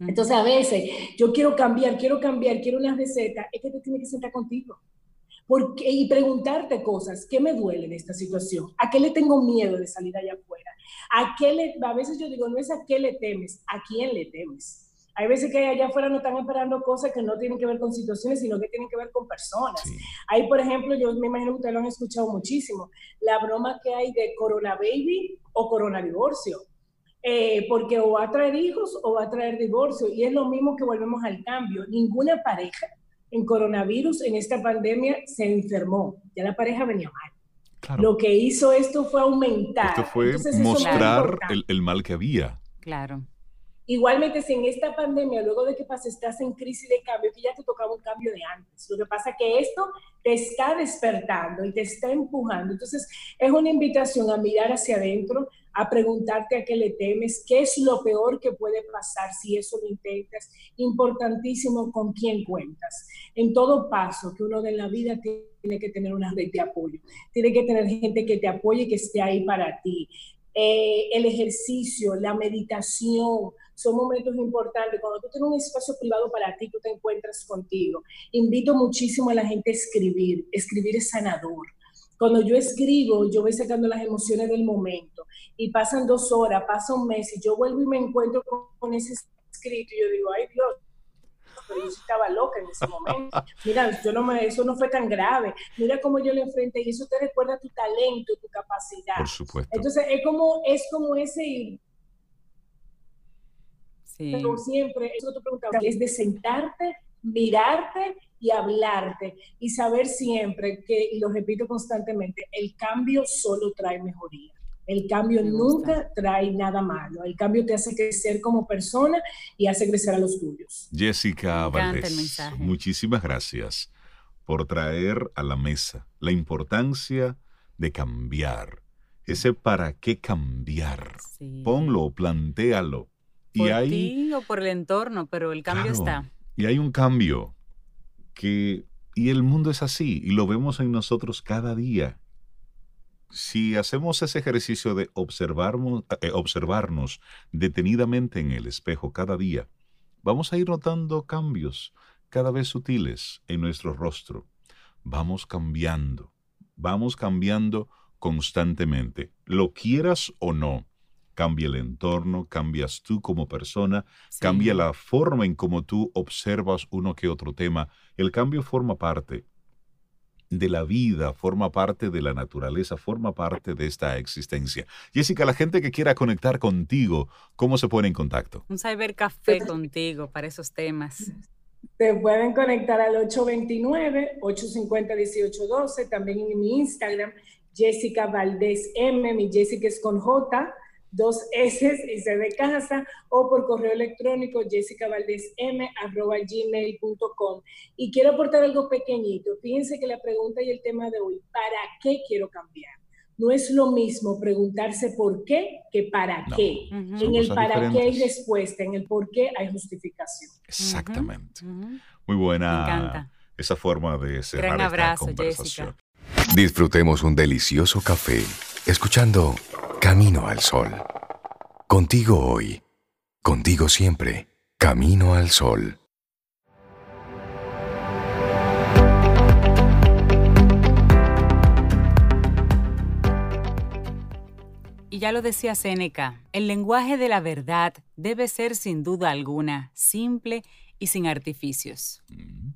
Entonces a veces yo quiero cambiar, quiero cambiar, quiero una receta, es que te tienes que sentar contigo. Porque, y preguntarte cosas, ¿qué me duele en esta situación? ¿A qué le tengo miedo de salir allá afuera? ¿A, qué le, a veces yo digo, no es a qué le temes, ¿a quién le temes? Hay veces que allá afuera no están esperando cosas que no tienen que ver con situaciones, sino que tienen que ver con personas. Hay, por ejemplo, yo me imagino que ustedes lo han escuchado muchísimo, la broma que hay de Corona Baby o Corona Divorcio eh, porque o va a traer hijos o va a traer divorcio. Y es lo mismo que volvemos al cambio. Ninguna pareja en coronavirus, en esta pandemia, se enfermó. Ya la pareja venía mal. Lo que hizo esto fue aumentar. Esto fue mostrar el, el, mal que había. Claro. Igualmente, si en esta pandemia, luego de que pase, estás en crisis de cambio, que ya te tocaba un cambio de antes. Lo que pasa es que esto te está despertando y te está empujando. Entonces, es una invitación a mirar hacia adentro, a preguntarte a qué le temes, qué es lo peor que puede pasar si eso lo intentas. Importantísimo con quién cuentas. En todo paso que uno de la vida tiene que tener una red de apoyo. Tiene que tener gente que te apoye y que esté ahí para ti. Eh, el ejercicio, la meditación, son momentos importantes. Cuando tú tienes un espacio privado para ti, tú te encuentras contigo. Invito muchísimo a la gente a escribir. Escribir es sanador. Cuando yo escribo, yo voy sacando las emociones del momento y pasan dos horas, pasa un mes y yo vuelvo y me encuentro con, ese escrito y yo digo, ay Dios, pero yo estaba loca en ese momento. Mira, yo no me, eso no fue tan grave. Mira cómo yo le enfrenté y eso te recuerda tu talento, tu capacidad. Por supuesto. Entonces es como, es como ese... Sí. Pero siempre, eso te preguntaba, es de sentarte, mirarte y hablarte y saber siempre que, y lo repito constantemente, el cambio solo trae mejoría. El cambio nunca trae nada malo. El cambio te hace crecer como persona y hace crecer a los tuyos. Jessica Valdés, muchísimas gracias por traer a la mesa la importancia de cambiar. Ese para qué cambiar. Ponlo, plantéalo. Por y ti o por el entorno, pero el cambio está. Y hay un cambio que, y el mundo es así, y lo vemos en nosotros cada día. Si hacemos ese ejercicio de observarnos, eh, observarnos detenidamente en el espejo cada día, vamos a ir notando cambios cada vez sutiles en nuestro rostro. Vamos cambiando, vamos cambiando constantemente, lo quieras o no cambia el entorno, cambias tú como persona, cambia la forma en cómo tú observas uno que otro tema. El cambio forma parte de la vida, forma parte de la naturaleza, forma parte de esta existencia. Jessica, la gente que quiera conectar contigo, ¿cómo se pone en contacto? Un cybercafé contigo para esos temas. Te pueden conectar al 829-850-1812, también en mi Instagram, Jessica Valdés M, mi Jessica es con J, dos S y C de casa, o por correo electrónico jessicavaldesm.gmail.com. Y quiero aportar algo pequeñito. Fíjense que la pregunta y el tema de hoy, ¿para qué quiero cambiar? No es lo mismo preguntarse por qué que para qué. En el para qué hay respuesta, en el por qué hay justificación. Exactamente. Muy buena esa forma de cerrar Gran abrazo, esta conversación. Disfrutemos un delicioso café escuchando Camino al Sol. Contigo hoy, contigo siempre, Camino al Sol. Y ya lo decía Seneca, el lenguaje de la verdad debe ser sin duda alguna simple y sin artificios. Mm.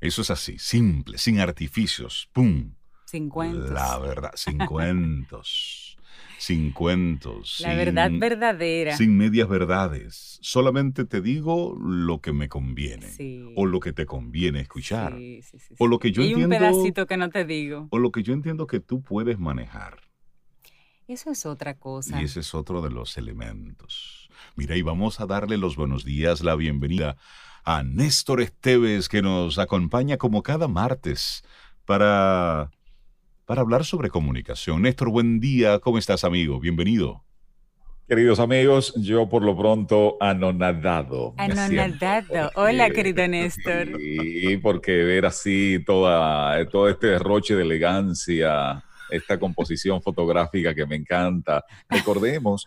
Eso es así, simple, sin artificios. ¡Pum! Sin cuentos. La verdad, sin (laughs) cuentos. Sin cuentos. La verdad verdadera. Sin medias verdades. Solamente te digo lo que me conviene. Sí. O lo que te conviene escuchar. Sí, sí, sí, O lo que yo y entiendo. un pedacito que no te digo. O lo que yo entiendo que tú puedes manejar. Eso es otra cosa. Y ese es otro de los elementos. Mira, y vamos a darle los buenos días, la bienvenida a Néstor Esteves, que nos acompaña como cada martes para, para hablar sobre comunicación. Néstor, buen día. ¿Cómo estás, amigo? Bienvenido. Queridos amigos, yo por lo pronto anonadado. Anonadado. Hola, querido Néstor. Sí, porque ver así toda, todo este derroche de elegancia, esta composición fotográfica que me encanta. Recordemos,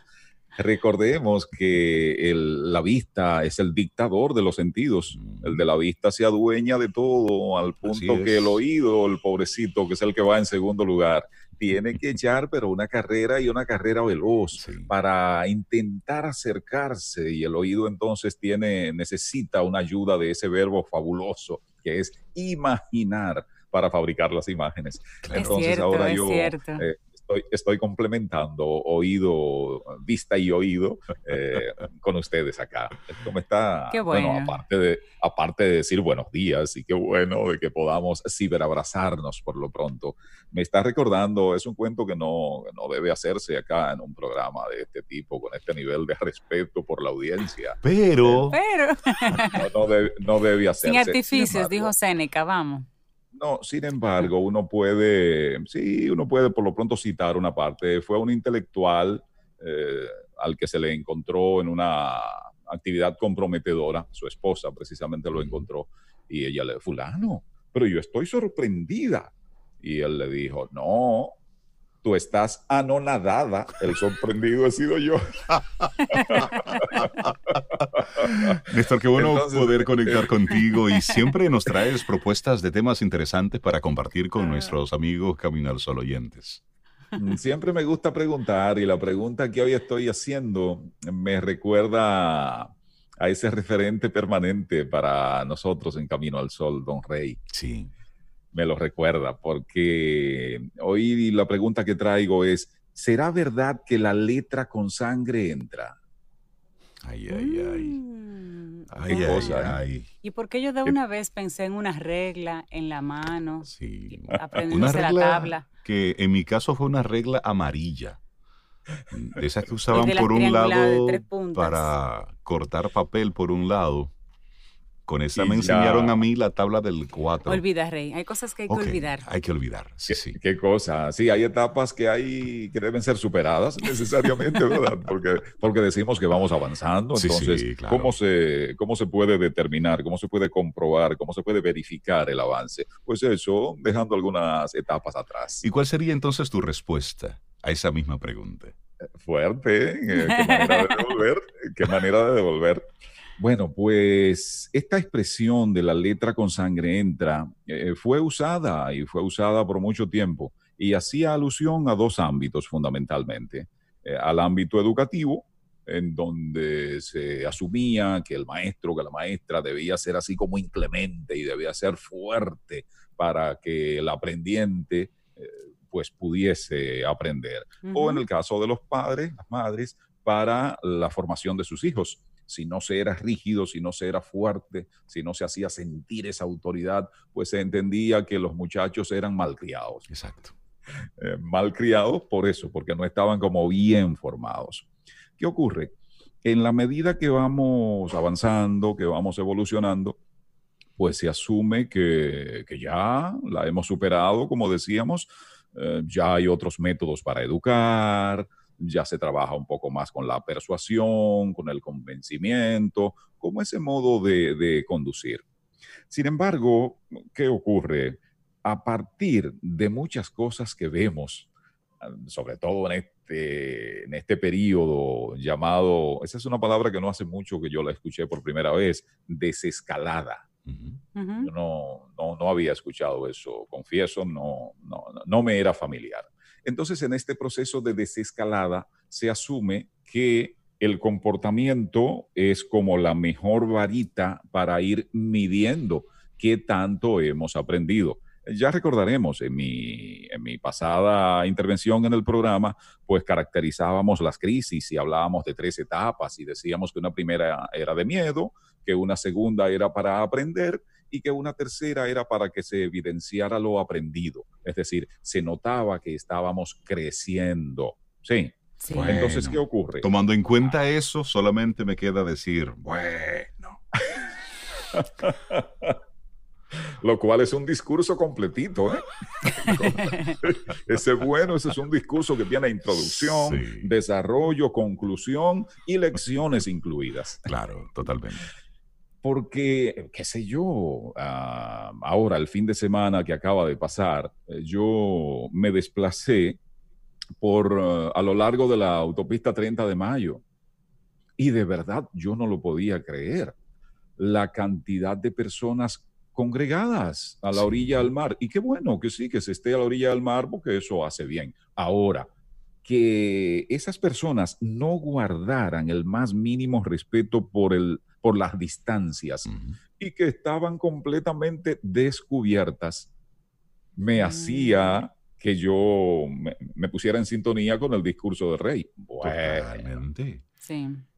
recordemos que el- la vista es el dictador de los sentidos. El de la vista se adueña de todo, al punto que el oído, el pobrecito, que es el que va en segundo lugar, tiene que echar, pero una carrera y una carrera veloz Sí. para intentar acercarse y el oído entonces tiene, necesita una ayuda de ese verbo fabuloso que es imaginar para fabricar las imágenes. Es Entonces cierto, ahora es yo cierto. eh, estoy, estoy complementando oído, vista y oído eh, con ustedes acá. Esto me está, Qué bueno. aparte de, aparte de decir buenos días y qué bueno de que podamos ciberabrazarnos por lo pronto, me está recordando, es un cuento que no, no debe hacerse acá en un programa de este tipo, con este nivel de respeto por la audiencia. Pero, Pero, No, no debe, no debe hacerse. sin Sin artificios, embargo, dijo Seneca, vamos. No, sin embargo, uno puede, sí, uno puede por lo pronto citar una parte. Fue un intelectual eh, al que se le encontró en una actividad comprometedora, su esposa precisamente lo encontró, y ella le, fulano, pero yo estoy sorprendida. Y él le dijo, no, tú estás anonadada, el sorprendido he sido yo. (laughs) Néstor, qué bueno Entonces, poder eh, conectar contigo y (laughs) siempre nos traes propuestas de temas interesantes para compartir con nuestros amigos Camino al Sol oyentes. Mm, Siempre me gusta preguntar y la pregunta que hoy estoy haciendo me recuerda a ese referente permanente para nosotros en Camino al Sol, Don Rey. Sí. Me lo recuerda porque hoy la pregunta que traigo es, ¿será verdad que la letra con sangre entra? Ay, ay, ay. Mm, Ay, ay, cosa, ¿eh? ay. ¿Y por qué yo de ¿Qué- una vez pensé en una regla en la mano, Sí. (laughs) aprendiéndose la regla tabla? que en mi caso fue una regla amarilla. De esas que usaban por un lado para cortar papel por un lado. Con esa Y me ya. enseñaron a mí la tabla del 4. Olvida, Rey. Hay cosas que hay que olvidar. Hay que olvidar, sí, ¿Qué, sí. qué cosa? Sí, hay etapas que hay que deben ser superadas (laughs) necesariamente, ¿verdad? Porque, porque decimos que vamos avanzando. Sí, Entonces, sí, claro. ¿cómo, se, ¿cómo se puede determinar? ¿Cómo se puede comprobar? ¿Cómo se puede verificar el avance? Pues eso, dejando algunas etapas atrás. ¿Y cuál sería entonces tu respuesta a esa misma pregunta? Fuerte, ¿eh? ¿Qué manera de devolver? ¿Qué manera de devolver? Bueno, pues esta expresión de la letra con sangre entra eh, fue usada y fue usada por mucho tiempo y hacía alusión a dos ámbitos fundamentalmente. Eh, al ámbito educativo, en donde se asumía que el maestro, que la maestra debía ser así como inclemente y debía ser fuerte para que el aprendiente eh, pues pudiese aprender o en el caso de los padres, las madres, para la formación de sus hijos. Si no se era rígido, si no se era fuerte, si no se hacía sentir esa autoridad, pues se entendía que los muchachos eran malcriados. Exacto. Eh, malcriados por eso, porque no estaban como bien formados. ¿Qué ocurre? En la medida que vamos avanzando, que vamos evolucionando, pues se asume que, que ya la hemos superado, como decíamos, eh, ya hay otros métodos para educar, ya se trabaja un poco más con la persuasión, con el convencimiento, como ese modo de, de conducir. Sin embargo, ¿qué ocurre? A partir de muchas cosas que vemos sobre todo en este, en este periodo llamado, esa es una palabra que no hace mucho que yo la escuché por primera vez, desescalada. Yo no, no, no, había escuchado eso, confieso, no, no, no me era familiar. Entonces, en este proceso de desescalada se asume que el comportamiento es como la mejor varita para ir midiendo qué tanto hemos aprendido. Ya recordaremos en mi, en mi pasada intervención en el programa, pues caracterizábamos las crisis y hablábamos de tres etapas y decíamos que una primera era de miedo, que una segunda era para aprender y que una tercera era para que se evidenciara lo aprendido. Es decir, se notaba que estábamos creciendo. Sí. Entonces, ¿qué ocurre? Tomando en cuenta eso, solamente me queda decir, bueno. (laughs) Lo cual es un discurso completito. ¿eh? (laughs) ese bueno, ese es un discurso que tiene introducción, desarrollo, conclusión y lecciones incluidas. Claro, totalmente. Porque, qué sé yo, ah, ahora el fin de semana que acaba de pasar, eh, yo me desplacé por ah, a lo largo de la autopista 30 de mayo y de verdad yo no lo podía creer. La cantidad de personas congregadas a la orilla del mar. Y qué bueno que sí, que se esté a la orilla del mar porque eso hace bien. Ahora, que esas personas no guardaran el más mínimo respeto por, el, por las distancias y que estaban completamente descubiertas, me mm. hacía que yo me, pusiera en sintonía con el discurso del rey. Bueno,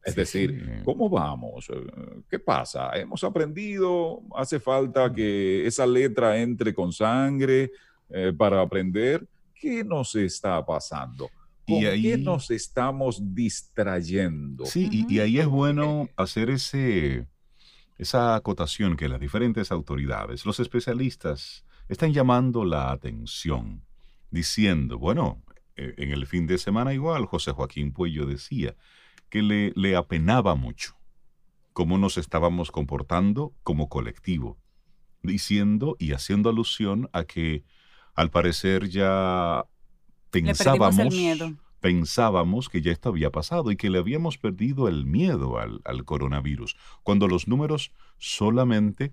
es decir, ¿cómo vamos? Eh, ¿Qué pasa? ¿Hemos aprendido? ¿Hace falta que esa letra entre con sangre eh, para aprender? ¿Qué nos está pasando? ¿Con qué nos estamos distrayendo? Sí, y, ahí es bueno hacer ese, esa acotación que las diferentes autoridades, los especialistas, están llamando la atención, diciendo, bueno, eh, en el fin de semana igual, José Joaquín Puello decía, que le, le apenaba mucho cómo nos estábamos comportando como colectivo, diciendo y haciendo alusión a que al parecer ya pensábamos, pensábamos que ya esto había pasado y que le habíamos perdido el miedo al, al coronavirus, cuando los números solamente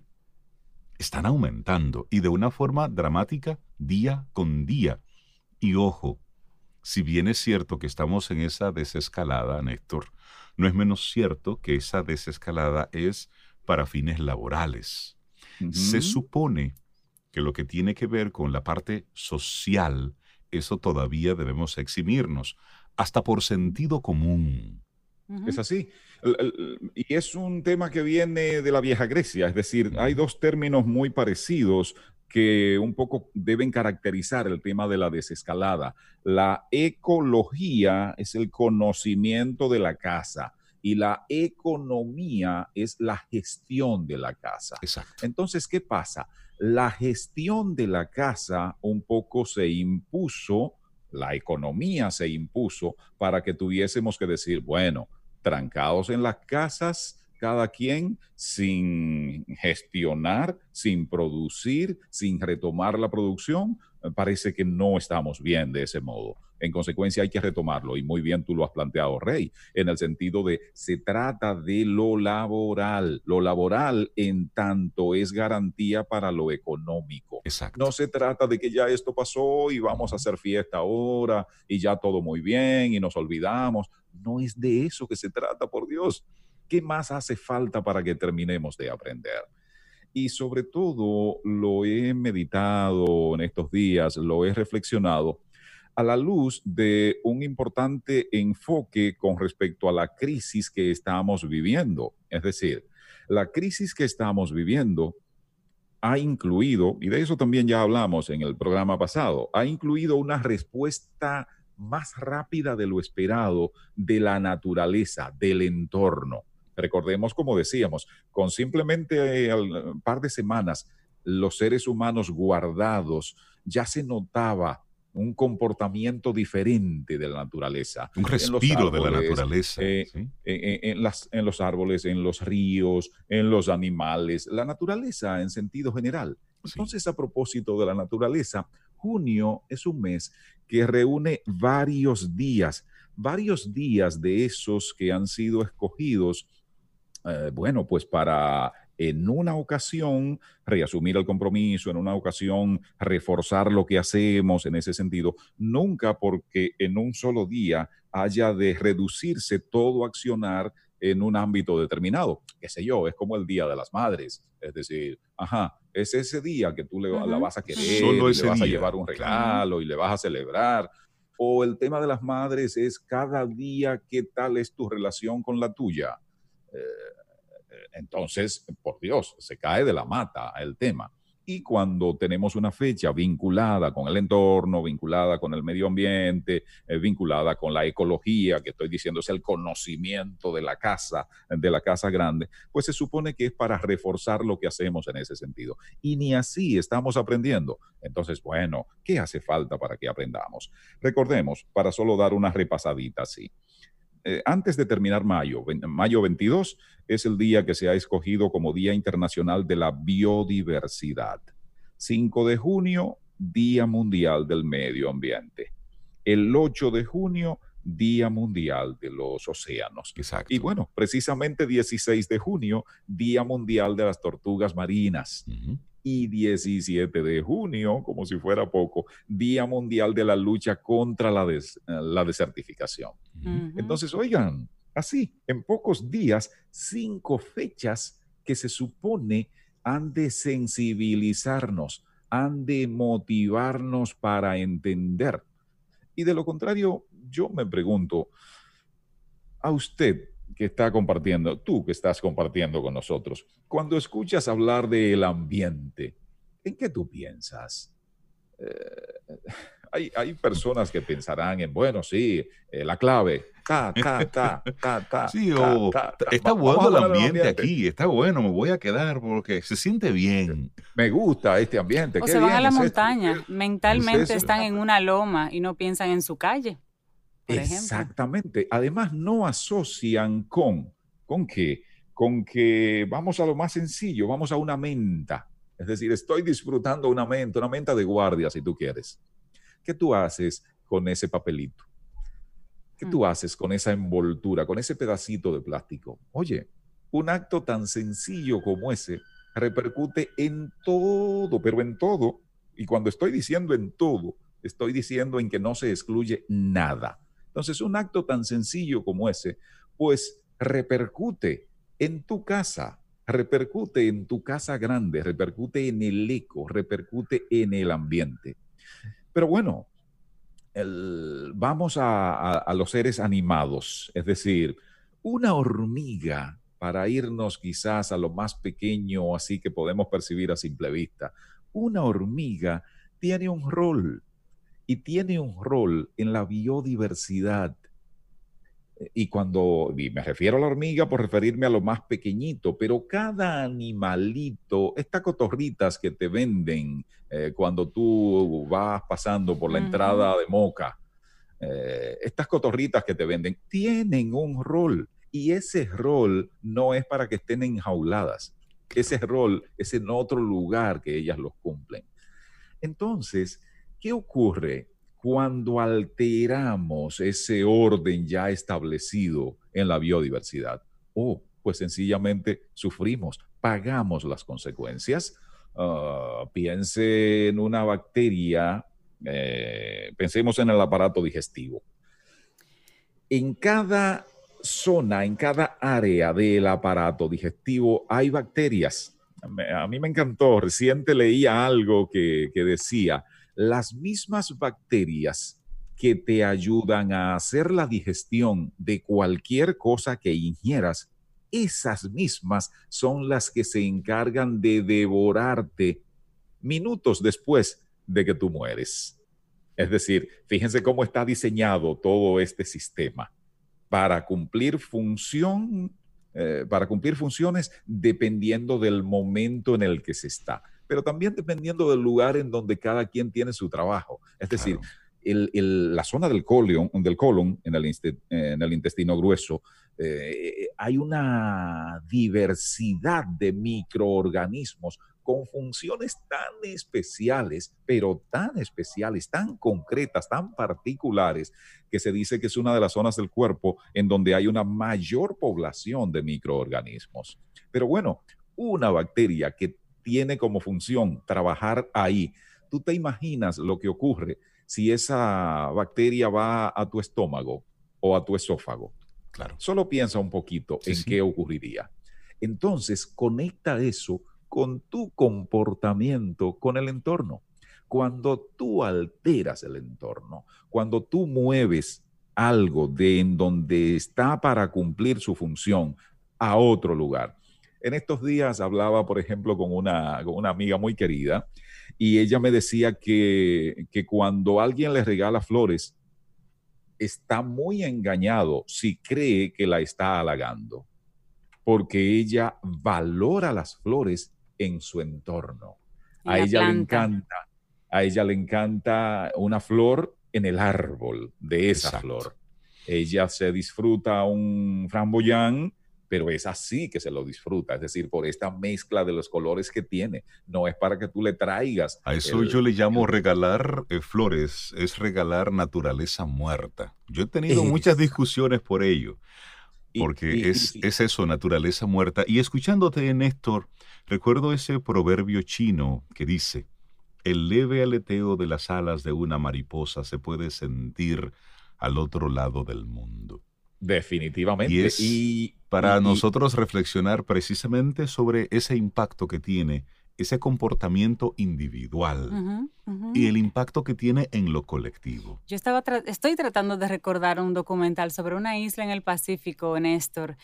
están aumentando y de una forma dramática día con día. Y ojo, si bien es cierto que estamos en esa desescalada, Néstor, no es menos cierto que esa desescalada es para fines laborales. Se supone que lo que tiene que ver con la parte social, eso todavía debemos eximirnos, hasta por sentido común. Es así. Y es un tema que viene de la vieja Grecia, es decir, hay dos términos muy parecidos que un poco deben caracterizar el tema de la desescalada. La ecología es el conocimiento de la casa y la economía es la gestión de la casa. Exacto. Entonces, ¿qué pasa? La gestión de la casa un poco se impuso, la economía se impuso para que tuviésemos que decir, bueno, trancados en las casas, cada quien sin gestionar, sin producir, sin retomar la producción, parece que no estamos bien de ese modo. En consecuencia, hay que retomarlo y muy bien tú lo has planteado, Rey, en el sentido de se trata de lo laboral. Lo laboral en tanto es garantía para lo económico. Exacto. No se trata de que ya esto pasó y vamos a hacer fiesta ahora y ya todo muy bien y nos olvidamos. No es de eso que se trata, por Dios. ¿Qué más hace falta para que terminemos de aprender? Y sobre todo lo he meditado en estos días, lo he reflexionado a la luz de un importante enfoque con respecto a la crisis que estamos viviendo. Es decir, la crisis que estamos viviendo ha incluido, y de eso también ya hablamos en el programa pasado, ha incluido una respuesta más rápida de lo esperado de la naturaleza, del entorno. Recordemos, como decíamos, con simplemente un par de semanas, los seres humanos guardados, ya se notaba un comportamiento diferente de la naturaleza. Un respiro de la naturaleza. Eh, en, las, en los árboles, en los ríos, en los animales, la naturaleza en sentido general. Entonces, a propósito de la naturaleza, junio es un mes que reúne varios días, varios días de esos que han sido escogidos, eh, bueno, pues para en una ocasión reasumir el compromiso, en una ocasión reforzar lo que hacemos en ese sentido, nunca porque en un solo día haya de reducirse todo accionar en un ámbito determinado. Qué sé yo, es como el Día de las Madres. Es decir, ajá, es ese día que tú le, la vas a querer, Solo le vas a llevar un regalo y le vas a celebrar. O el tema de las madres es cada día qué tal es tu relación con la tuya. Eh, entonces, por Dios, se cae de la mata el tema. Y cuando tenemos una fecha vinculada con el entorno, vinculada con el medio ambiente, eh, vinculada con la ecología, que estoy diciendo es el conocimiento de la casa, de la casa grande, pues se supone que es para reforzar lo que hacemos en ese sentido. Y ni así estamos aprendiendo. Entonces, bueno, ¿qué hace falta para que aprendamos? Recordemos, para solo dar una repasadita así. Eh, antes de terminar mayo, mayo 22 es el día que se ha escogido como Día Internacional de la Biodiversidad. 5 de junio, Día Mundial del Medio Ambiente. El 8 de junio, Día Mundial de los Océanos. Exacto. Y bueno, precisamente 16 de junio, Día Mundial de las Tortugas Marinas y 17 de junio, como si fuera poco, Día Mundial de la Lucha contra la, la Desertificación. Entonces, oigan, así, en pocos días, cinco fechas que se supone han de sensibilizarnos, han de motivarnos para entender. Y de lo contrario, yo me pregunto, a usted, que está compartiendo, tú que estás compartiendo con nosotros, cuando escuchas hablar del ambiente, ¿en qué tú piensas? Eh, hay, hay, personas que pensarán en, bueno, sí, eh, la clave, ta, ta, ta, ta, ta. Sí, o está bueno el ambiente, aquí, está bueno, me voy a quedar porque se siente bien. Me gusta este ambiente. O se van a la montaña, mentalmente están en una loma y no piensan en su calle. Exactamente. Además, no asocian con, ¿con qué? Con que vamos a lo más sencillo, vamos a una menta. Es decir, estoy disfrutando una menta, una menta de guardia, si tú quieres. ¿Qué tú haces con ese papelito? ¿Qué tú mm. haces con esa envoltura, con ese pedacito de plástico? Oye, un acto tan sencillo como ese repercute en todo, pero en todo. Y cuando estoy diciendo en todo, estoy diciendo en que no se excluye nada. Entonces, un acto tan sencillo como ese, pues repercute en tu casa, repercute en tu casa grande, repercute en el eco, repercute en el ambiente. Pero bueno, vamos a, a los seres animados, es decir, una hormiga, para irnos quizás a lo más pequeño, así que podemos percibir a simple vista, una hormiga tiene un rol, y tiene un rol en la biodiversidad. Y cuando me refiero a la hormiga, por referirme a lo más pequeñito, pero cada animalito, estas cotorritas que te venden eh, cuando tú vas pasando por la entrada de Moca, eh, estas cotorritas que te venden, tienen un rol. Y ese rol no es para que estén enjauladas. Ese rol es en otro lugar que ellas los cumplen. Entonces, ¿Qué ocurre cuando alteramos ese orden ya establecido en la biodiversidad? Oh, pues sencillamente sufrimos, pagamos las consecuencias. Ah, piense en una bacteria, eh, pensemos en el aparato digestivo. En cada zona, en cada área del aparato digestivo hay bacterias. A mí me encantó, reciente leía algo que decía, las mismas bacterias que te ayudan a hacer la digestión de cualquier cosa que ingieras, esas mismas son las que se encargan de devorarte minutos después de que tú mueres. Es decir, fíjense cómo está diseñado todo este sistema para cumplir función, eh, para cumplir funciones dependiendo del momento en el que se está pero también dependiendo del lugar en donde cada quien tiene su trabajo. Es decir, la zona del colon, del colon en, el, en el intestino grueso, eh, hay una diversidad de microorganismos con funciones tan especiales, pero tan especiales, tan concretas, tan particulares, que se dice que es una de las zonas del cuerpo en donde hay una mayor población de microorganismos. Pero bueno, una bacteria que tiene como función trabajar ahí, tú te imaginas lo que ocurre si esa bacteria va a tu estómago o a tu esófago. Claro. Solo piensa un poquito en qué ocurriría. Entonces, conecta eso con tu comportamiento con el entorno. Cuando tú alteras el entorno, cuando tú mueves algo de en donde está para cumplir su función a otro lugar. En estos días hablaba, por ejemplo, con una, con una amiga muy querida y ella me decía que, que cuando alguien le regala flores, está muy engañado si cree que la está halagando, porque ella valora las flores en su entorno. A ella le encanta, a ella le encanta una flor en el árbol de esa flor. Ella se disfruta un framboyán, pero es así que se lo disfruta, es decir, por esta mezcla de los colores que tiene. No es para que tú le traigas. A eso yo le llamo regalar eh, flores, es regalar naturaleza muerta. Yo he tenido muchas discusiones por ello, porque es, es eso, naturaleza muerta. Y escuchándote, Néstor, Recuerdo ese proverbio chino que dice, el leve aleteo de las alas de una mariposa se puede sentir al otro lado del mundo. Definitivamente. Y es para nosotros reflexionar precisamente sobre ese impacto que tiene ese comportamiento individual y el impacto que tiene en lo colectivo. Yo estaba estoy tratando de recordar un documental sobre una isla en el Pacífico, Néstor,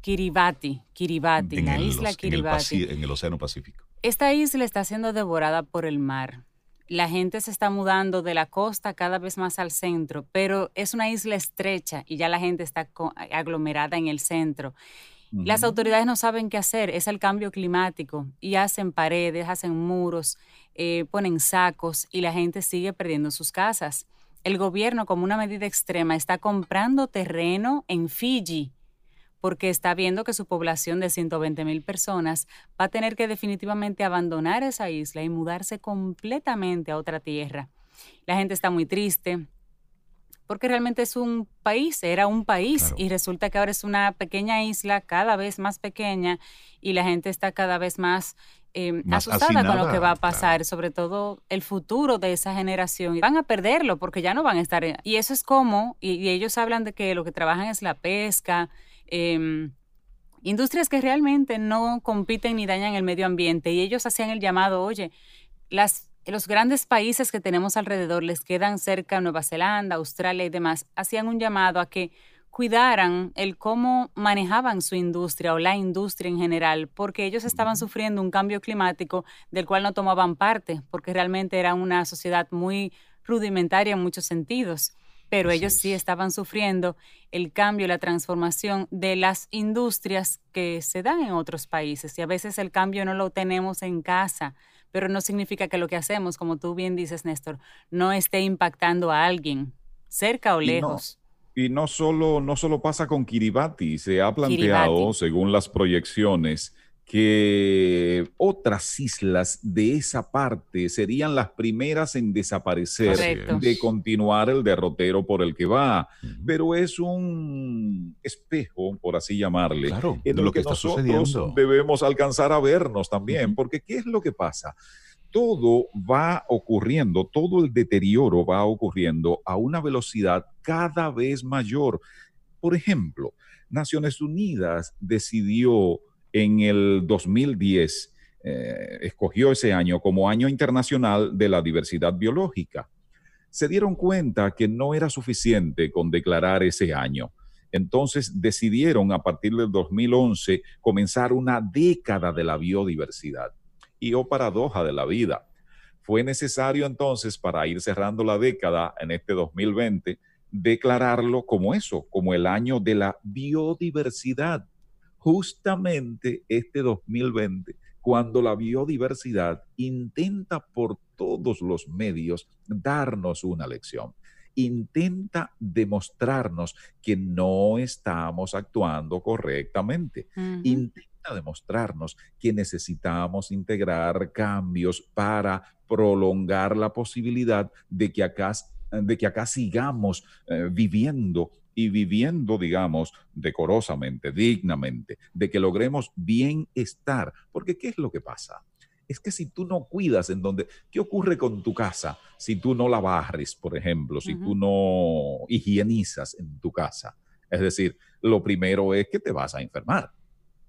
Kiribati, Kiribati, la isla Kiribati. En el, Océano Pacífico. Esta isla está siendo devorada por el mar. La gente se está mudando de la costa cada vez más al centro, pero es una isla estrecha y ya la gente está aglomerada en el centro. Las autoridades no saben qué hacer, es el cambio climático y hacen paredes, hacen muros, eh, ponen sacos y la gente sigue perdiendo sus casas. El gobierno, como una medida extrema, está comprando terreno en Fiji porque está viendo que su población de 120 mil personas va a tener que definitivamente abandonar esa isla y mudarse completamente a otra tierra. La gente está muy triste porque realmente es un país, era un país y resulta que ahora es una pequeña isla cada vez más pequeña y la gente está cada vez más, eh, asustada con lo que va a pasar, sobre todo el futuro de esa generación. Van a perderlo porque ya no van a estar. Y eso es como, y ellos hablan de que lo que trabajan es la pesca, Em, industrias que realmente no compiten ni dañan el medio ambiente y ellos hacían el llamado, oye, las, los grandes países que tenemos alrededor les quedan cerca, Nueva Zelanda, Australia y demás, hacían un llamado a que cuidaran el cómo manejaban su industria o la industria en general, porque ellos estaban sufriendo un cambio climático del cual no tomaban parte, porque realmente era una sociedad muy rudimentaria en muchos sentidos pero ellos sí estaban sufriendo el cambio, la transformación de las industrias que se dan en otros países. Y a veces el cambio no lo tenemos en casa, pero no significa que lo que hacemos, como tú bien dices, Néstor, no esté impactando a alguien, cerca o lejos. Y no, solo, no solo pasa con Kiribati, se ha planteado, según las proyecciones, que otras islas de esa parte serían las primeras en desaparecer de continuar el derrotero por el que va. Pero es un espejo, por así llamarle, en lo que, nosotros debemos alcanzar a vernos también, porque ¿qué es lo que pasa? Todo va ocurriendo, todo el deterioro va ocurriendo a una velocidad cada vez mayor. Por ejemplo, Naciones Unidas decidió en el 2010 eh, escogió ese año como Año Internacional de la Diversidad Biológica. Se dieron cuenta que no era suficiente con declarar ese año. Entonces decidieron a partir del 2011 comenzar una década de la biodiversidad. Y oh paradoja de la vida, fue necesario entonces para ir cerrando la década en este 2020 declararlo como eso, como el año de la biodiversidad justamente este 2020, cuando la biodiversidad intenta por todos los medios darnos una lección intenta demostrarnos que no estamos actuando correctamente. Intenta demostrarnos que necesitamos integrar cambios para prolongar la posibilidad de que acá, de que acá sigamos eh, viviendo y viviendo, digamos, decorosamente, dignamente, de que logremos bienestar. Porque ¿qué es lo que pasa? Es que si tú no cuidas en donde, ¿qué ocurre con tu casa si tú no la barres, por ejemplo, si tú no higienizas en tu casa? Es decir, lo primero es que te vas a enfermar.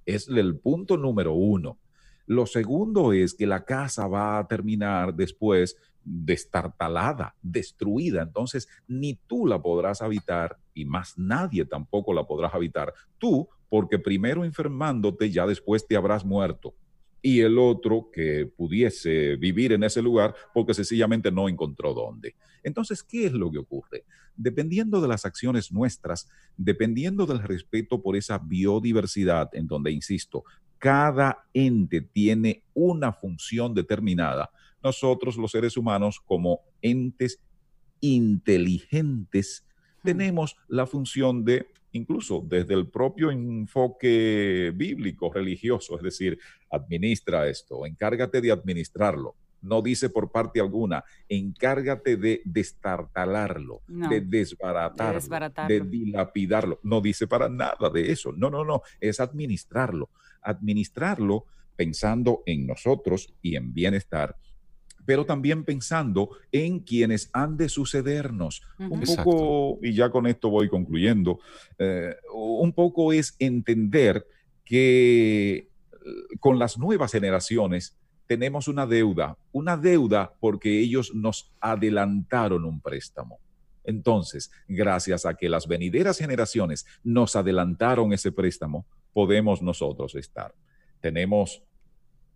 Es el punto número uno. Lo segundo es que la casa va a terminar después destartalada, destruida. Entonces, ni tú la podrás habitar y más nadie tampoco la podrás habitar. Tú, porque primero enfermándote, ya después te habrás muerto. Y el otro que pudiese vivir en ese lugar porque sencillamente no encontró dónde. Entonces, ¿qué es lo que ocurre? Dependiendo de las acciones nuestras, dependiendo del respeto por esa biodiversidad, en donde, insisto, cada ente tiene una función determinada, nosotros los seres humanos como entes inteligentes tenemos la función de, incluso desde el propio enfoque bíblico, religioso, es decir, administra esto, encárgate de administrarlo. No dice por parte alguna, encárgate de destartalarlo, de, desbaratarlo, de dilapidarlo. No dice para nada de eso. No, no, no, es administrarlo. Administrarlo pensando en nosotros y en bienestar pero también pensando en quienes han de sucedernos. Un poco, y ya con esto voy concluyendo, eh, un poco es entender que eh, con las nuevas generaciones tenemos una deuda, una deuda porque ellos nos adelantaron un préstamo. Entonces, gracias a que las venideras generaciones nos adelantaron ese préstamo, podemos nosotros estar. Tenemos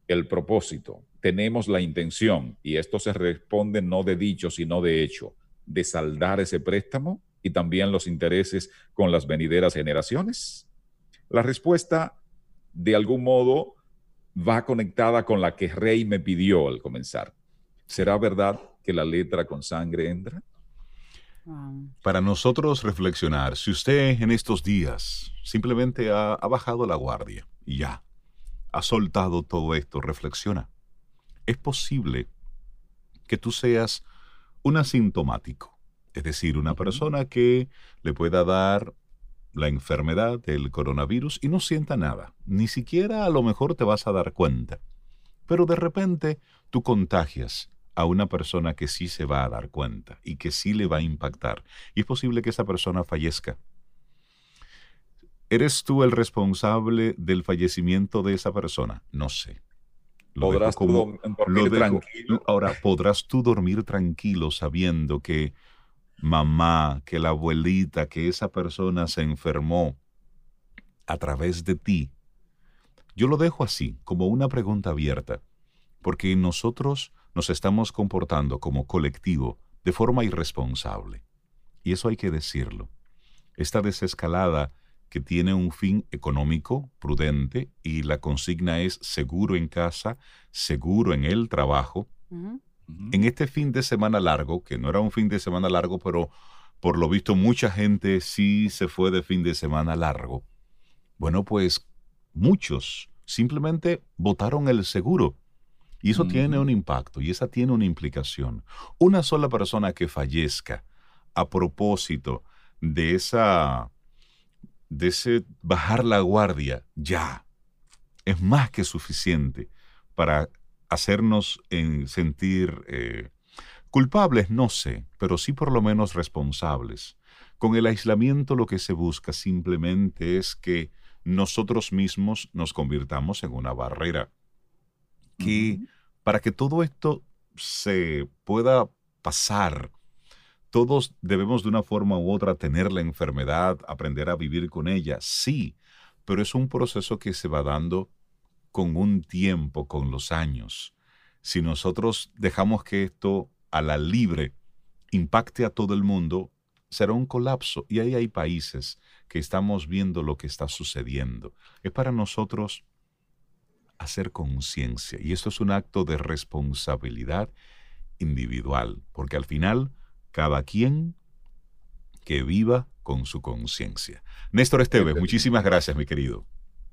el propósito, tenemos la intención, y esto se responde no de dicho, sino de hecho, de saldar ese préstamo y también los intereses con las venideras generaciones? La respuesta, de algún modo, va conectada con la que Rey me pidió al comenzar. ¿Será verdad que la letra con sangre entra? Para nosotros reflexionar, si usted en estos días simplemente ha, ha bajado la guardia y ya, ha soltado todo esto, reflexiona. Es posible que tú seas un asintomático, es decir, una persona que le pueda dar la enfermedad del coronavirus y no sienta nada. Ni siquiera a lo mejor te vas a dar cuenta. Pero de repente tú contagias a una persona que sí se va a dar cuenta y que sí le va a impactar. Y es posible que esa persona fallezca. ¿Eres tú el responsable del fallecimiento de esa persona? No sé. ¿Podrás tú dormir tranquilo? Ahora, ¿podrás tú dormir tranquilo sabiendo que mamá, que la abuelita, que esa persona se enfermó a través de ti? Yo lo dejo así, como una pregunta abierta, porque nosotros nos estamos comportando como colectivo de forma irresponsable. Y eso hay que decirlo. Esta desescalada que tiene un fin económico prudente y la consigna es seguro en casa, seguro en el trabajo. En este fin de semana largo, que no era un fin de semana largo, pero por lo visto mucha gente sí se fue de fin de semana largo. Bueno, pues muchos simplemente votaron el seguro. Y eso tiene un impacto y esa tiene una implicación. Una sola persona que fallezca a propósito de esa de ese bajar la guardia ya es más que suficiente para hacernos en sentir eh, culpables, no sé, pero sí por lo menos responsables. Con el aislamiento lo que se busca simplemente es que nosotros mismos nos convirtamos en una barrera. Que para que todo esto se pueda pasar todos debemos de una forma u otra tener la enfermedad, aprender a vivir con ella, sí, pero es un proceso que se va dando con un tiempo, con los años. Si nosotros dejamos que esto a la libre impacte a todo el mundo, será un colapso. Y ahí hay países que estamos viendo lo que está sucediendo. Es para nosotros hacer conciencia. Y esto es un acto de responsabilidad individual, porque al final cada quien que viva con su conciencia. Néstor Esteves, muchísimas gracias, mi querido.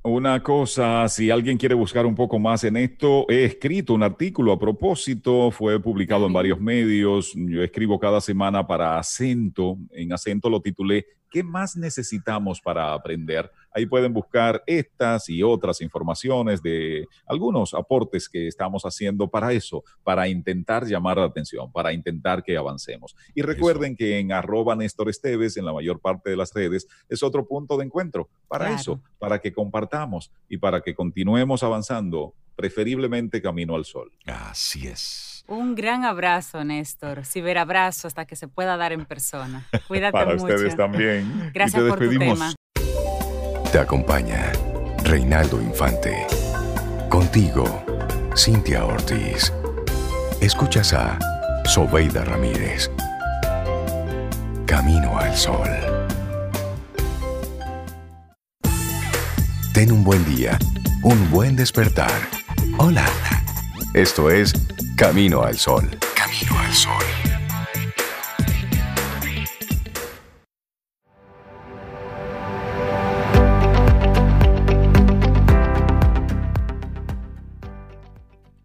Una cosa, si alguien quiere buscar un poco más en esto, he escrito un artículo a propósito, fue publicado en varios medios, yo escribo cada semana para Acento, en Acento lo titulé ¿Qué más necesitamos para aprender? Ahí pueden buscar estas y otras informaciones de algunos aportes que estamos haciendo para eso, para intentar llamar la atención, para intentar que avancemos. Y recuerden que en arroba Néstor Esteves, en la mayor parte de las redes, es otro punto de encuentro para eso, para que compartamos y para que continuemos avanzando, preferiblemente camino al sol. Así es. Un gran abrazo, Néstor. Ciberabrazo hasta que se pueda dar en persona. (laughs) Cuídate Para mucho. ustedes también. (laughs) Gracias por tu tema. Te acompaña Reinaldo Infante. Contigo, Cintia Ortiz. Escuchas a Sobeida Ramírez. Camino al Sol. Ten un buen día, un buen despertar. Hola. Esto es Camino al Sol. Camino al Sol.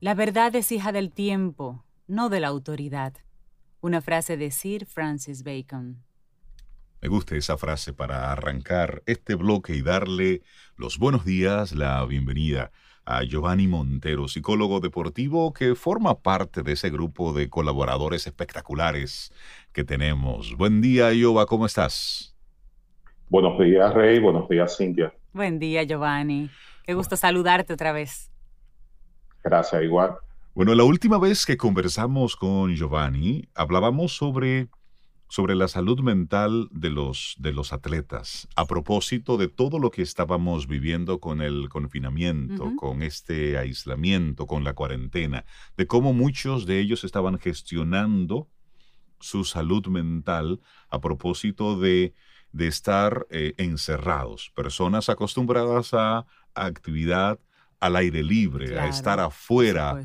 La verdad es hija del tiempo, no de la autoridad. Una frase de Sir Francis Bacon. Me gusta esa frase para arrancar este bloque y darle los buenos días, la bienvenida a Giovanni Montero, psicólogo deportivo que forma parte de ese grupo de colaboradores espectaculares que tenemos. Buen día, Giova, ¿cómo estás? Buenos días, Rey. Buenos días, Cintia. Buen día, Giovanni. Qué gusto saludarte otra vez. Gracias, igual. Bueno, la última vez que conversamos con Giovanni, hablábamos sobre, sobre la salud mental de los, de los atletas, a propósito de todo lo que estábamos viviendo con el confinamiento, con este aislamiento, con la cuarentena, de cómo muchos de ellos estaban gestionando su salud mental a propósito de, de estar eh, encerrados, personas acostumbradas a, a actividad al aire libre, a estar afuera.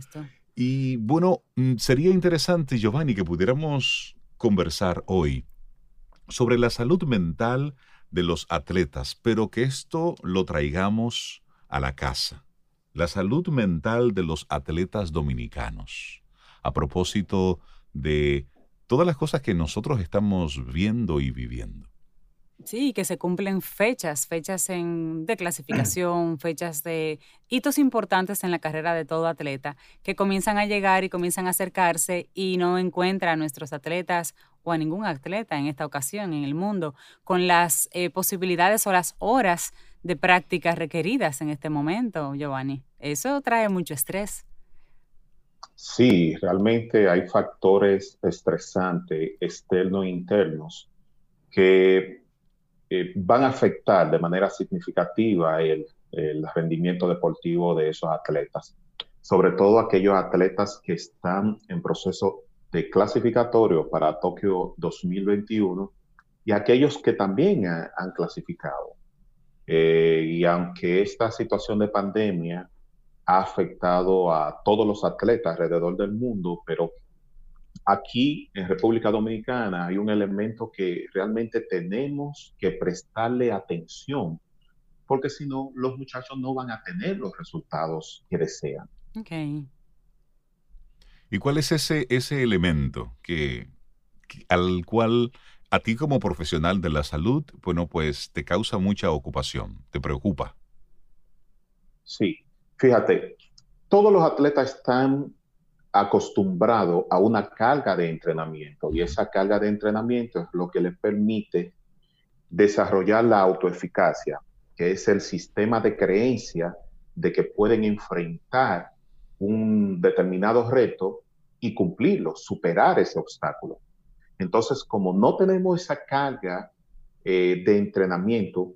Y bueno, mm, sería interesante, Giovanni, que pudiéramos conversar hoy sobre la salud mental de los atletas, pero que esto lo traigamos a la casa. La salud mental de los atletas dominicanos. A propósito de todas las cosas que nosotros estamos viendo y viviendo. Sí, que se cumplen fechas, fechas en, de (clears throat) clasificación, fechas de hitos importantes en la carrera de todo atleta, que comienzan a llegar y comienzan a acercarse y no encuentra a nuestros atletas o a ningún atleta en esta ocasión en el mundo con las eh, posibilidades o las horas de práctica requeridas en este momento, Giovanni. Eso trae mucho estrés. Sí, realmente hay factores estresantes externos e internos que eh, van a afectar de manera significativa el, el rendimiento deportivo de esos atletas, sobre todo aquellos atletas que están en proceso de clasificatorio para Tokio 2021 y aquellos que también ha- han clasificado. Eh, y aunque esta situación de pandemia ha afectado a todos los atletas alrededor del mundo, pero aquí en República Dominicana hay un elemento que realmente tenemos que prestarle atención, porque si no, los muchachos no van a tener los resultados que desean. Ok. ¿Y cuál es ese, ese elemento que, que- al cual a ti como profesional de la salud, bueno, pues te causa mucha ocupación, te preocupa? Sí, fíjate, todos los atletas están acostumbrados a una carga de entrenamiento y esa carga de entrenamiento es lo que les permite desarrollar la autoeficacia, que es el sistema de creencia de que pueden enfrentar un determinado reto y cumplirlo, superar ese obstáculo. Entonces, como no tenemos esa carga eh, de entrenamiento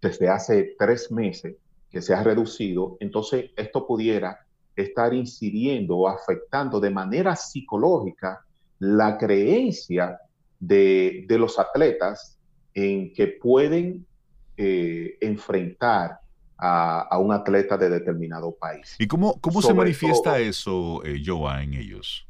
desde hace tres meses, que se ha reducido, entonces esto pudiera estar incidiendo o afectando de manera psicológica la creencia de, de los atletas en que pueden eh, enfrentar a, a, un atleta de determinado país. ¿Y cómo, cómo se manifiesta todo, eso, eh, Joa, en ellos?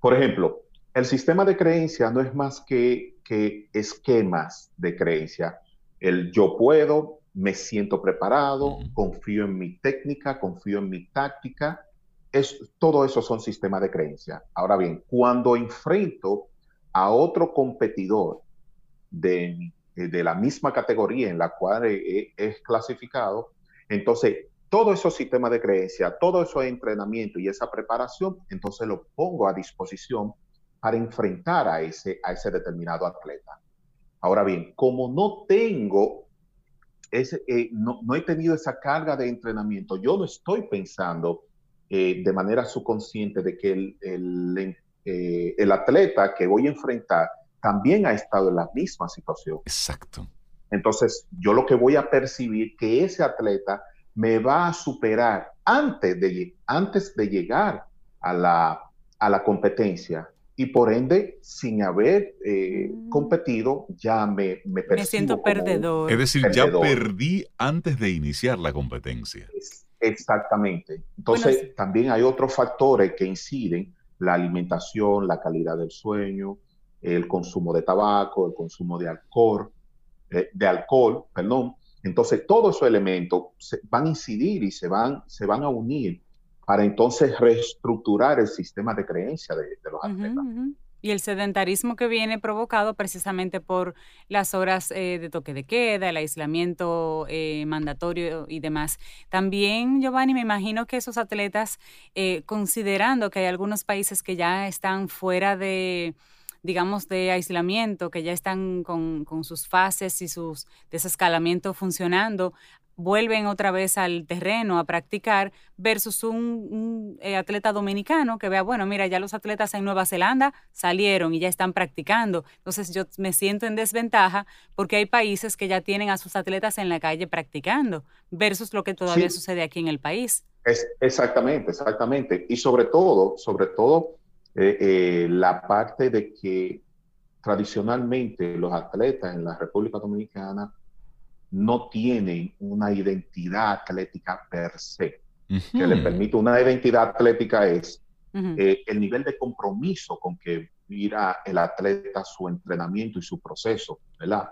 Por ejemplo, el sistema de creencia no es más que, que esquemas de creencia. El yo puedo, me siento preparado, confío en mi técnica, confío en mi táctica. Es, todo eso son sistemas de creencia. Ahora bien, cuando enfrento a otro competidor de, de la misma categoría en la cual es clasificado, entonces todo esos sistemas de creencia, todo eso entrenamiento y esa preparación, entonces lo pongo a disposición para enfrentar a ese, a ese determinado atleta. Ahora bien, como no tengo, eh, no, he tenido esa carga de entrenamiento, yo no estoy pensando eh, de manera subconsciente de que el, el, eh, el atleta que voy a enfrentar también ha estado en la misma situación. Exacto. Entonces, yo lo que voy a percibir que ese atleta me va a superar antes de, antes de llegar a la, a la competencia. Y por ende, sin haber eh, mm. competido, ya me, me, me siento perdedor. Es decir, ya perdí antes de iniciar la competencia. Exactamente. Entonces, también hay otros factores que inciden, la alimentación, la calidad del sueño, el consumo de tabaco, el consumo de alcohol, eh, de alcohol, perdón, entonces, todos esos elementos van a incidir y se van, se van a unir para entonces reestructurar el sistema de creencia de, los atletas. Y el sedentarismo que viene provocado precisamente por las horas eh, de toque de queda, el aislamiento eh, mandatorio y demás. También, Giovanni, me imagino que esos atletas, eh, considerando que hay algunos países que ya están fuera de, digamos, de aislamiento, que ya están con, sus fases y sus desescalamiento funcionando, vuelven otra vez al terreno a practicar versus un, eh, atleta dominicano que vea, bueno, mira, ya los atletas en Nueva Zelanda salieron y ya están practicando. Entonces yo me siento en desventaja porque hay países que ya tienen a sus atletas en la calle practicando versus lo que todavía sucede aquí en el país. Es, exactamente, exactamente. Y sobre todo, sobre todo, eh, eh, la parte de que tradicionalmente los atletas en la República Dominicana no tienen una identidad atlética per se, que le permite una identidad atlética es eh, el nivel de compromiso con que mira el atleta su entrenamiento y su proceso, ¿verdad?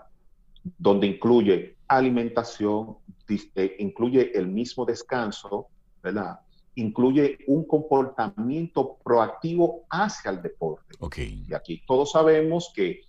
Donde incluye alimentación, incluye el mismo descanso, ¿verdad? incluye un comportamiento proactivo hacia el deporte. Okay. Y aquí todos sabemos que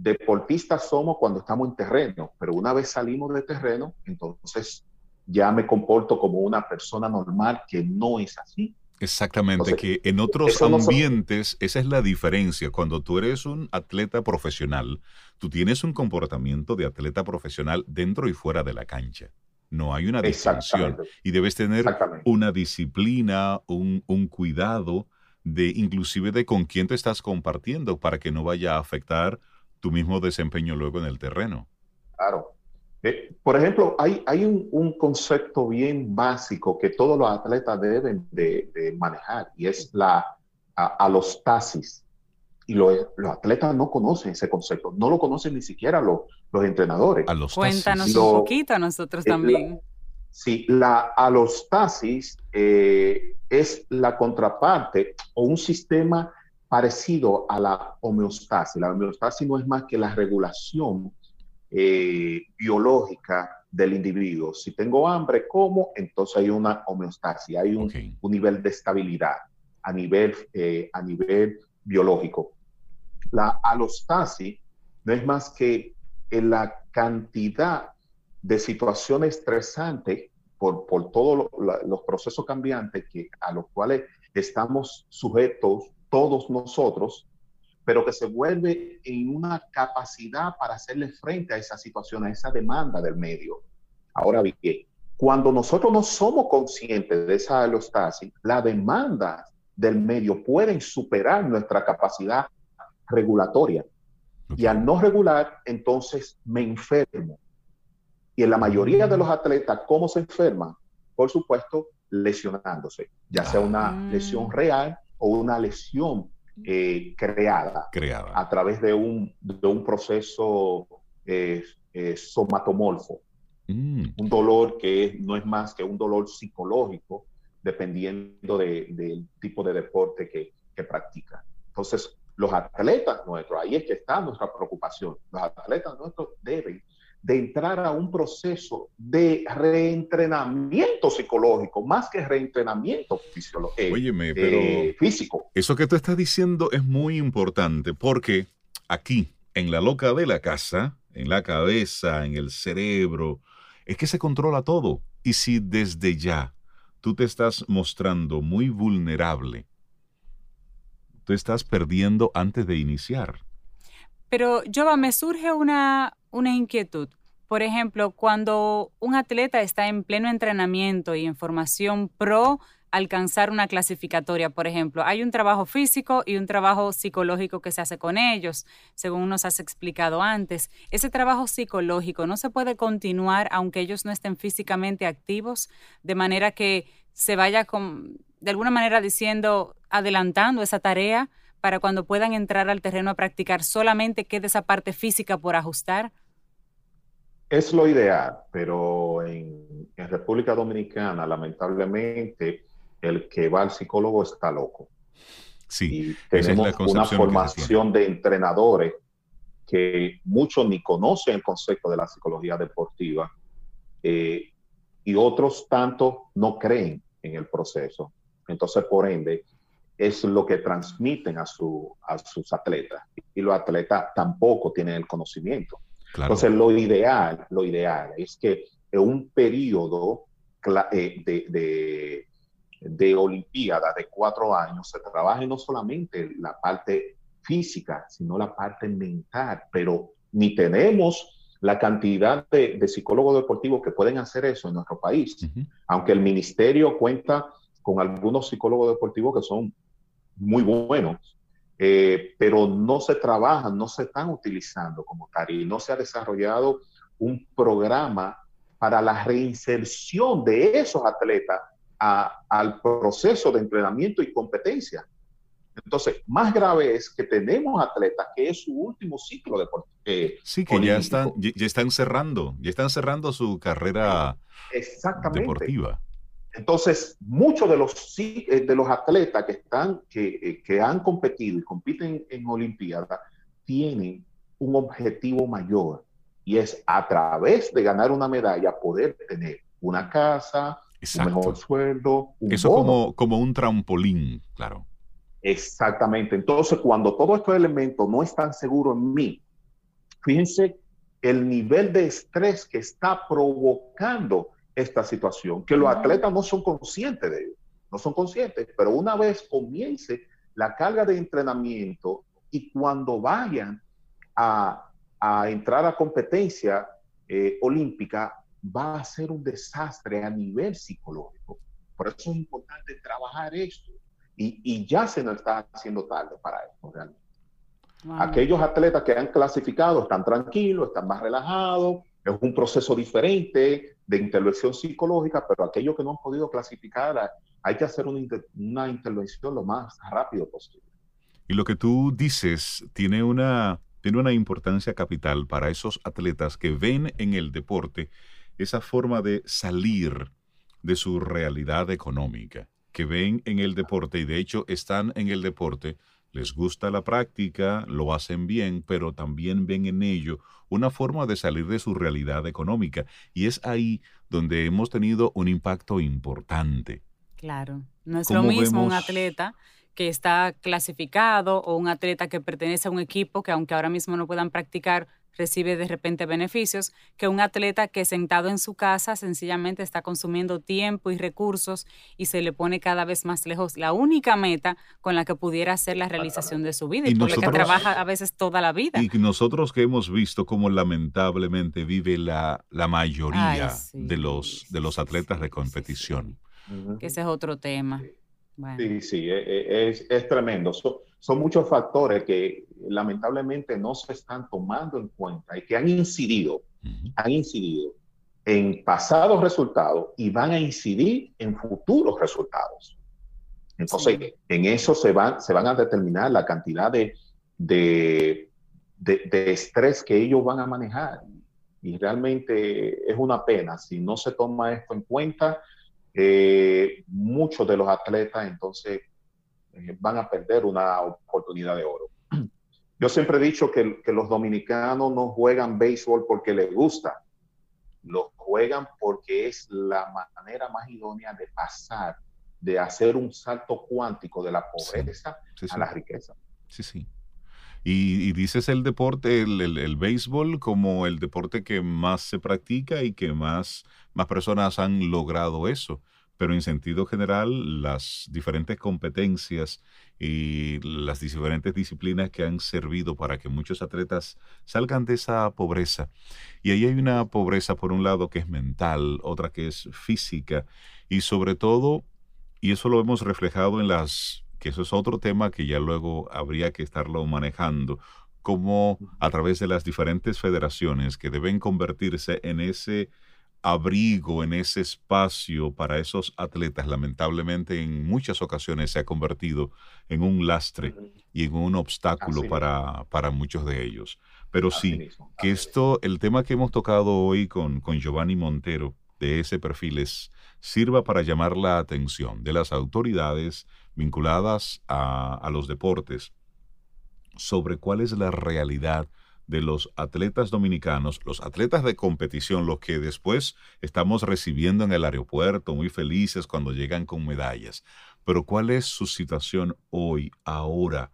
deportistas somos cuando estamos en terreno, pero una vez salimos de terreno, entonces ya me comporto como una persona normal que no es así. Exactamente, que en otros ambientes esa es la diferencia. Cuando tú eres un atleta profesional, tú tienes un comportamiento de atleta profesional dentro y fuera de la cancha. No hay una distinción. Y debes tener una disciplina, un, cuidado de inclusive de con quién te estás compartiendo para que no vaya a afectar tu mismo desempeño luego en el terreno. Claro. Eh, por ejemplo, hay, hay un, concepto bien básico que todos los atletas deben de, manejar y es la alostasis y los, atletas no conocen ese concepto, no lo conocen ni siquiera los, los entrenadores. Cuéntanos un poquito a nosotros también. sí, la alostasis eh, es la contraparte o un sistema parecido a la homeostasis. La homeostasis no es más que la regulación eh, biológica del individuo. Si tengo hambre, como, entonces hay una homeostasis, hay un, nivel de estabilidad a nivel, eh, a nivel biológico. La alostasis no es más que en la cantidad de situaciones estresantes por, por todos los procesos cambiantes que, a los cuales estamos sujetos todos nosotros, pero que se vuelve en una capacidad para hacerle frente a esa situación, a esa demanda del medio. Ahora bien, cuando nosotros no somos conscientes de esa alostasis, la demanda del medio pueden superar nuestra capacidad regulatoria. Y al no regular, entonces me enfermo. Y en la mayoría de los atletas, ¿cómo se enferman? Por supuesto, lesionándose, ya sea una ah. lesión real o una lesión eh, creada, creada, a través de un, de un proceso eh, eh, somatomorfo. Mm. Un dolor que no es más que un dolor psicológico, dependiendo del tipo de deporte que, que practica. Entonces, los atletas nuestros, ahí es que está nuestra preocupación. Los atletas nuestros deben de entrar a un proceso de reentrenamiento psicológico, más que reentrenamiento eh, eh, físico. Eso que tú estás diciendo es muy importante porque aquí, en la loca de la casa, en la cabeza, en el cerebro, es que se controla todo. Y si desde ya tú te estás mostrando muy vulnerable, tú estás perdiendo antes de iniciar. Pero, Jova, me surge una, una inquietud. Por ejemplo, cuando un atleta está en pleno entrenamiento y en formación pro alcanzar una clasificatoria, por ejemplo, hay un trabajo físico y un trabajo psicológico que se hace con ellos, según nos has explicado antes. Ese trabajo psicológico no se puede continuar aunque ellos no estén físicamente activos, de manera que se vaya con, de alguna manera diciendo, adelantando esa tarea para cuando puedan entrar al terreno a practicar, solamente quede esa parte física por ajustar? Es lo ideal, pero en, República Dominicana, lamentablemente, el que va al psicólogo está loco. Sí, y tenemos una formación de entrenadores que muchos ni conocen el concepto de la psicología deportiva eh, y otros tanto no creen en el proceso. Entonces, por ende, es lo que transmiten a, su, a sus atletas. Y los atletas tampoco tienen el conocimiento. Entonces, lo ideal, lo ideal es que en un periodo eh, de, de, de Olimpiada de cuatro años se trabaje no solamente la parte física, sino la parte mental, pero ni tenemos la cantidad de, psicólogos deportivos que pueden hacer eso en nuestro país, aunque el ministerio cuenta con algunos psicólogos deportivos que son muy buenos, eh, pero no se trabajan, no se están utilizando como tal y no se ha desarrollado un programa para la reinserción de esos atletas al proceso de entrenamiento y competencia. Entonces, más grave es que tenemos atletas que es su último ciclo deportivo. Eh, sí, que ya están, ya están cerrando, ya están cerrando su carrera deportiva. Entonces, muchos de los, eh, de los atletas que, están, eh, que, han competido y compiten en Olimpiada tienen un objetivo mayor y es a través de ganar una medalla poder tener una casa, un mejor sueldo. Eso Como, como un trampolín, claro. Exactamente. Entonces, cuando todos estos elementos no están seguros en mí, fíjense el nivel de estrés que está provocando esta situación, que los atletas no son conscientes de ello, no son conscientes, pero una vez comience la carga de entrenamiento y cuando vayan a, entrar a competencia eh, olímpica, va a ser un desastre a nivel psicológico. Por eso es importante trabajar esto. Y, ya se nos está haciendo tarde para esto realmente. Aquellos atletas que han clasificado están tranquilos, están más relajados, es un proceso diferente de intervención psicológica, pero aquellos que no han podido clasificar, hay que hacer una, una intervención lo más rápido posible. Y lo que tú dices tiene una, tiene una importancia capital para esos atletas que ven en el deporte esa forma de salir de su realidad económica, que ven en el deporte y de hecho están en el deporte les gusta la práctica, lo hacen bien, pero también ven en ello una forma de salir de su realidad económica. Y es ahí donde hemos tenido un impacto importante. Claro, no es lo mismo un atleta que está clasificado o un atleta que pertenece a un equipo que aunque ahora mismo no puedan practicar, recibe de repente beneficios, que un atleta que sentado en su casa sencillamente está consumiendo tiempo y recursos y se le pone cada vez más lejos la única meta con la que pudiera hacer la realización de su vida y, por la que trabaja a veces toda la vida. Y nosotros que hemos visto cómo lamentablemente vive la, la mayoría de, los, de los atletas de competición. Que ese es otro tema. Sí, sí, e, e, es, es tremendo. Son muchos factores que lamentablemente no se están tomando en cuenta y que han incidido, han incidido en pasados resultados y van a incidir en futuros resultados. Entonces, en eso se van, se van a determinar la cantidad de, de, de, estrés que ellos van a manejar. Y realmente es una pena si no se toma esto en cuenta. Eh, muchos de los atletas entonces van a perder una oportunidad de oro. Yo siempre he dicho que, que los dominicanos no juegan béisbol porque les gusta, lo juegan porque es la manera más idónea de pasar, de hacer un salto cuántico de la pobreza a la riqueza. Sí, sí. Y, dices el deporte, el, béisbol, como el deporte que más se practica y que más, más personas han logrado eso. Pero en sentido general, las diferentes competencias y las diferentes disciplinas que han servido para que muchos atletas salgan de esa pobreza. Y ahí hay una pobreza, por un lado, que es mental, otra que es física, y sobre todo, y eso lo hemos reflejado en las que eso es otro tema que ya luego habría que estarlo manejando, como a través de las diferentes federaciones que deben convertirse en ese abrigo, en ese espacio para esos atletas, lamentablemente en muchas ocasiones se ha convertido en un lastre y en un obstáculo para, para, muchos de ellos. Pero sí, que esto, el tema que hemos tocado hoy con, con Giovanni Montero de ese perfil es, sirva para llamar la atención de las autoridades, vinculadas a, los deportes sobre cuál es la realidad de los atletas dominicanos, los atletas de competición, los que después estamos recibiendo en el aeropuerto, muy felices cuando llegan con medallas. Pero cuál es su situación hoy, ahora,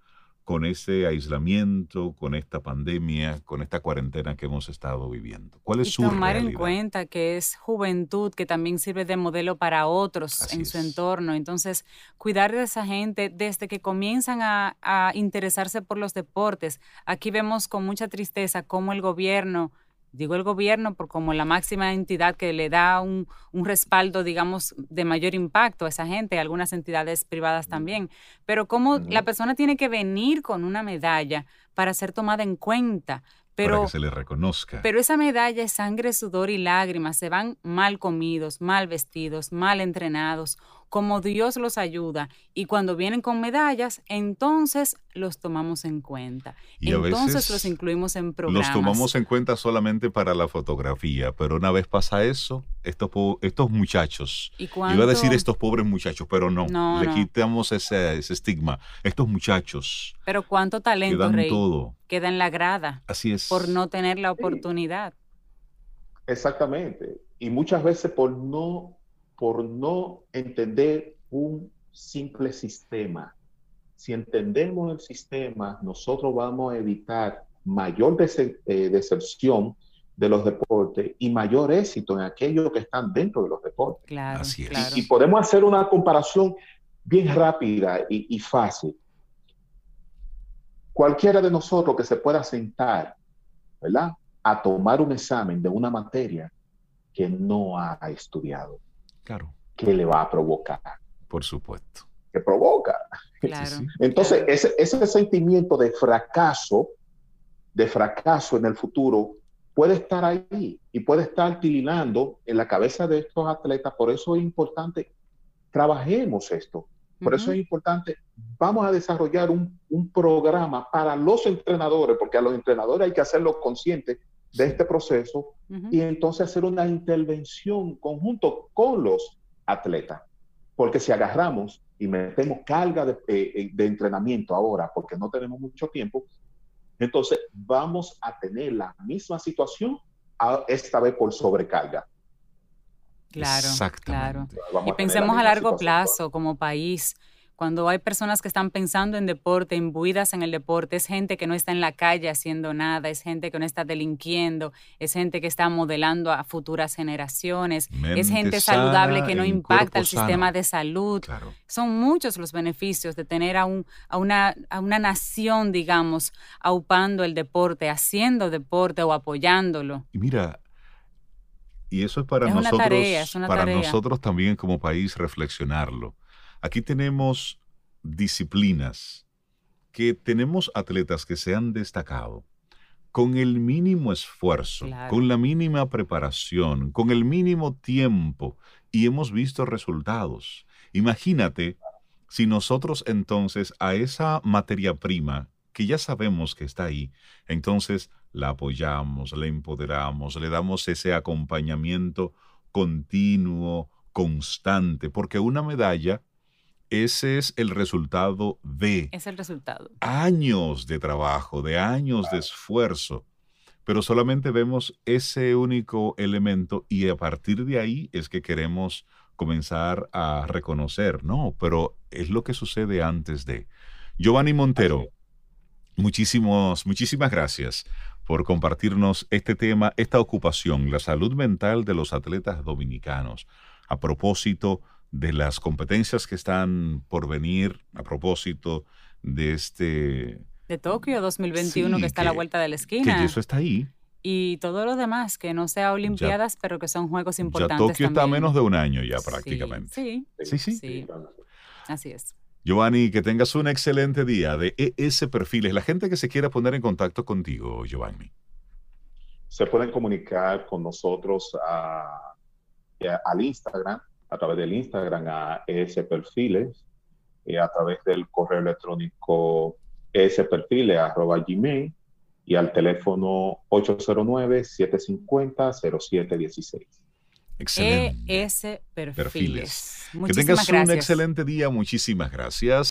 con ese aislamiento, con esta pandemia, con esta cuarentena que hemos estado viviendo? ¿Cuál es y su tomar en cuenta que es juventud que también sirve de modelo para otros en su entorno. Entonces, cuidar de esa gente desde que comienzan a, a interesarse por los deportes. Aquí vemos con mucha tristeza cómo el gobierno digo el gobierno por como la máxima entidad que le da un, respaldo, digamos, de mayor impacto a esa gente, algunas entidades privadas también, pero cómo la persona tiene que venir con una medalla para ser tomada en cuenta. Pero, para que se le reconozca. Pero esa medalla es sangre, sudor y lágrimas. Se van mal comidos, mal vestidos, mal entrenados como Dios los ayuda. Y cuando vienen con medallas, entonces los tomamos en cuenta. Y entonces los incluimos en programas. Los tomamos en cuenta solamente para la fotografía, pero una vez pasa eso, estos, estos muchachos, iba a decir estos pobres muchachos, pero no, le quitamos ese, estigma. Estos muchachos. Pero cuánto talento, Rey, queda en la grada. Así es. Por no tener la oportunidad. Exactamente. Y muchas veces por no por no entender un simple sistema. Si entendemos el sistema, nosotros vamos a evitar mayor eh, deserción de los deportes y mayor éxito en aquellos que están dentro de los deportes. Claro, Así es. Y, podemos hacer una comparación bien rápida y, y fácil. Cualquiera de nosotros que se pueda sentar, ¿verdad? A tomar un examen de una materia que no ha estudiado Claro. ¿Qué le va a provocar? Por supuesto. Que provoca. Entonces, Ese, ese sentimiento de fracaso, de fracaso en el futuro, puede estar ahí y puede estar tilinando en la cabeza de estos atletas. Por eso es importante, trabajemos esto. Por eso es importante, vamos a desarrollar un, un, programa para los entrenadores, porque a los entrenadores hay que hacerlo conscientes de este proceso y entonces hacer una intervención conjunto con los atletas. Porque si agarramos y metemos carga de, eh, eh, de, entrenamiento ahora, porque no tenemos mucho tiempo, entonces vamos a tener la misma situación, esta vez por sobrecarga. Claro, claro. Y pensemos a largo plazo como país cuando hay personas que están pensando en deporte, imbuidas en el deporte, es gente que no está en la calle haciendo nada, es gente que no está delinquiendo, es gente que está modelando a futuras generaciones, es gente saludable que no impacta el sistema de salud. Son muchos los beneficios de tener a, un, a, una, a una nación, digamos, aupando el deporte, haciendo deporte o apoyándolo. Y mira, y eso es para nosotros, para nosotros también como país reflexionarlo Aquí tenemos disciplinas que tenemos atletas que se han destacado con el mínimo esfuerzo, con la mínima preparación, con el mínimo tiempo y hemos visto resultados. Imagínate si nosotros entonces a esa materia prima que ya sabemos que está ahí, entonces la apoyamos, la empoderamos, le damos ese acompañamiento continuo, constante, porque una medalla ese es el resultado de... Es el resultado. Años de trabajo, de años de esfuerzo. Pero solamente vemos ese único elemento y a partir de ahí es que queremos comenzar a reconocer, no, pero es lo que sucede antes de. Giovanni Montero, muchísimos, muchísimas gracias por compartirnos este tema, esta ocupación, la salud mental de los atletas dominicanos, a propósito de las competencias que están por venir, a propósito de este... De Tokio 2021 que está a la vuelta de la esquina. Que eso está ahí y todo lo demás, que no sea Olimpiadas, pero que son juegos importantes. Ya Tokio está a menos de un año ya prácticamente. Sí, sí, sí. sí. Así es. Giovanni, que tengas un excelente día de ES Perfiles. La gente que se quiera poner en contacto contigo, Giovanni. Se pueden comunicar con nosotros a, al Instagram, a través del Instagram a ES Perfiles, y a través del correo electrónico esperfiles.gmail y al teléfono 809-750-0716. Excelente. ES Perfiles. Que tengas un excelente día. Muchísimas gracias.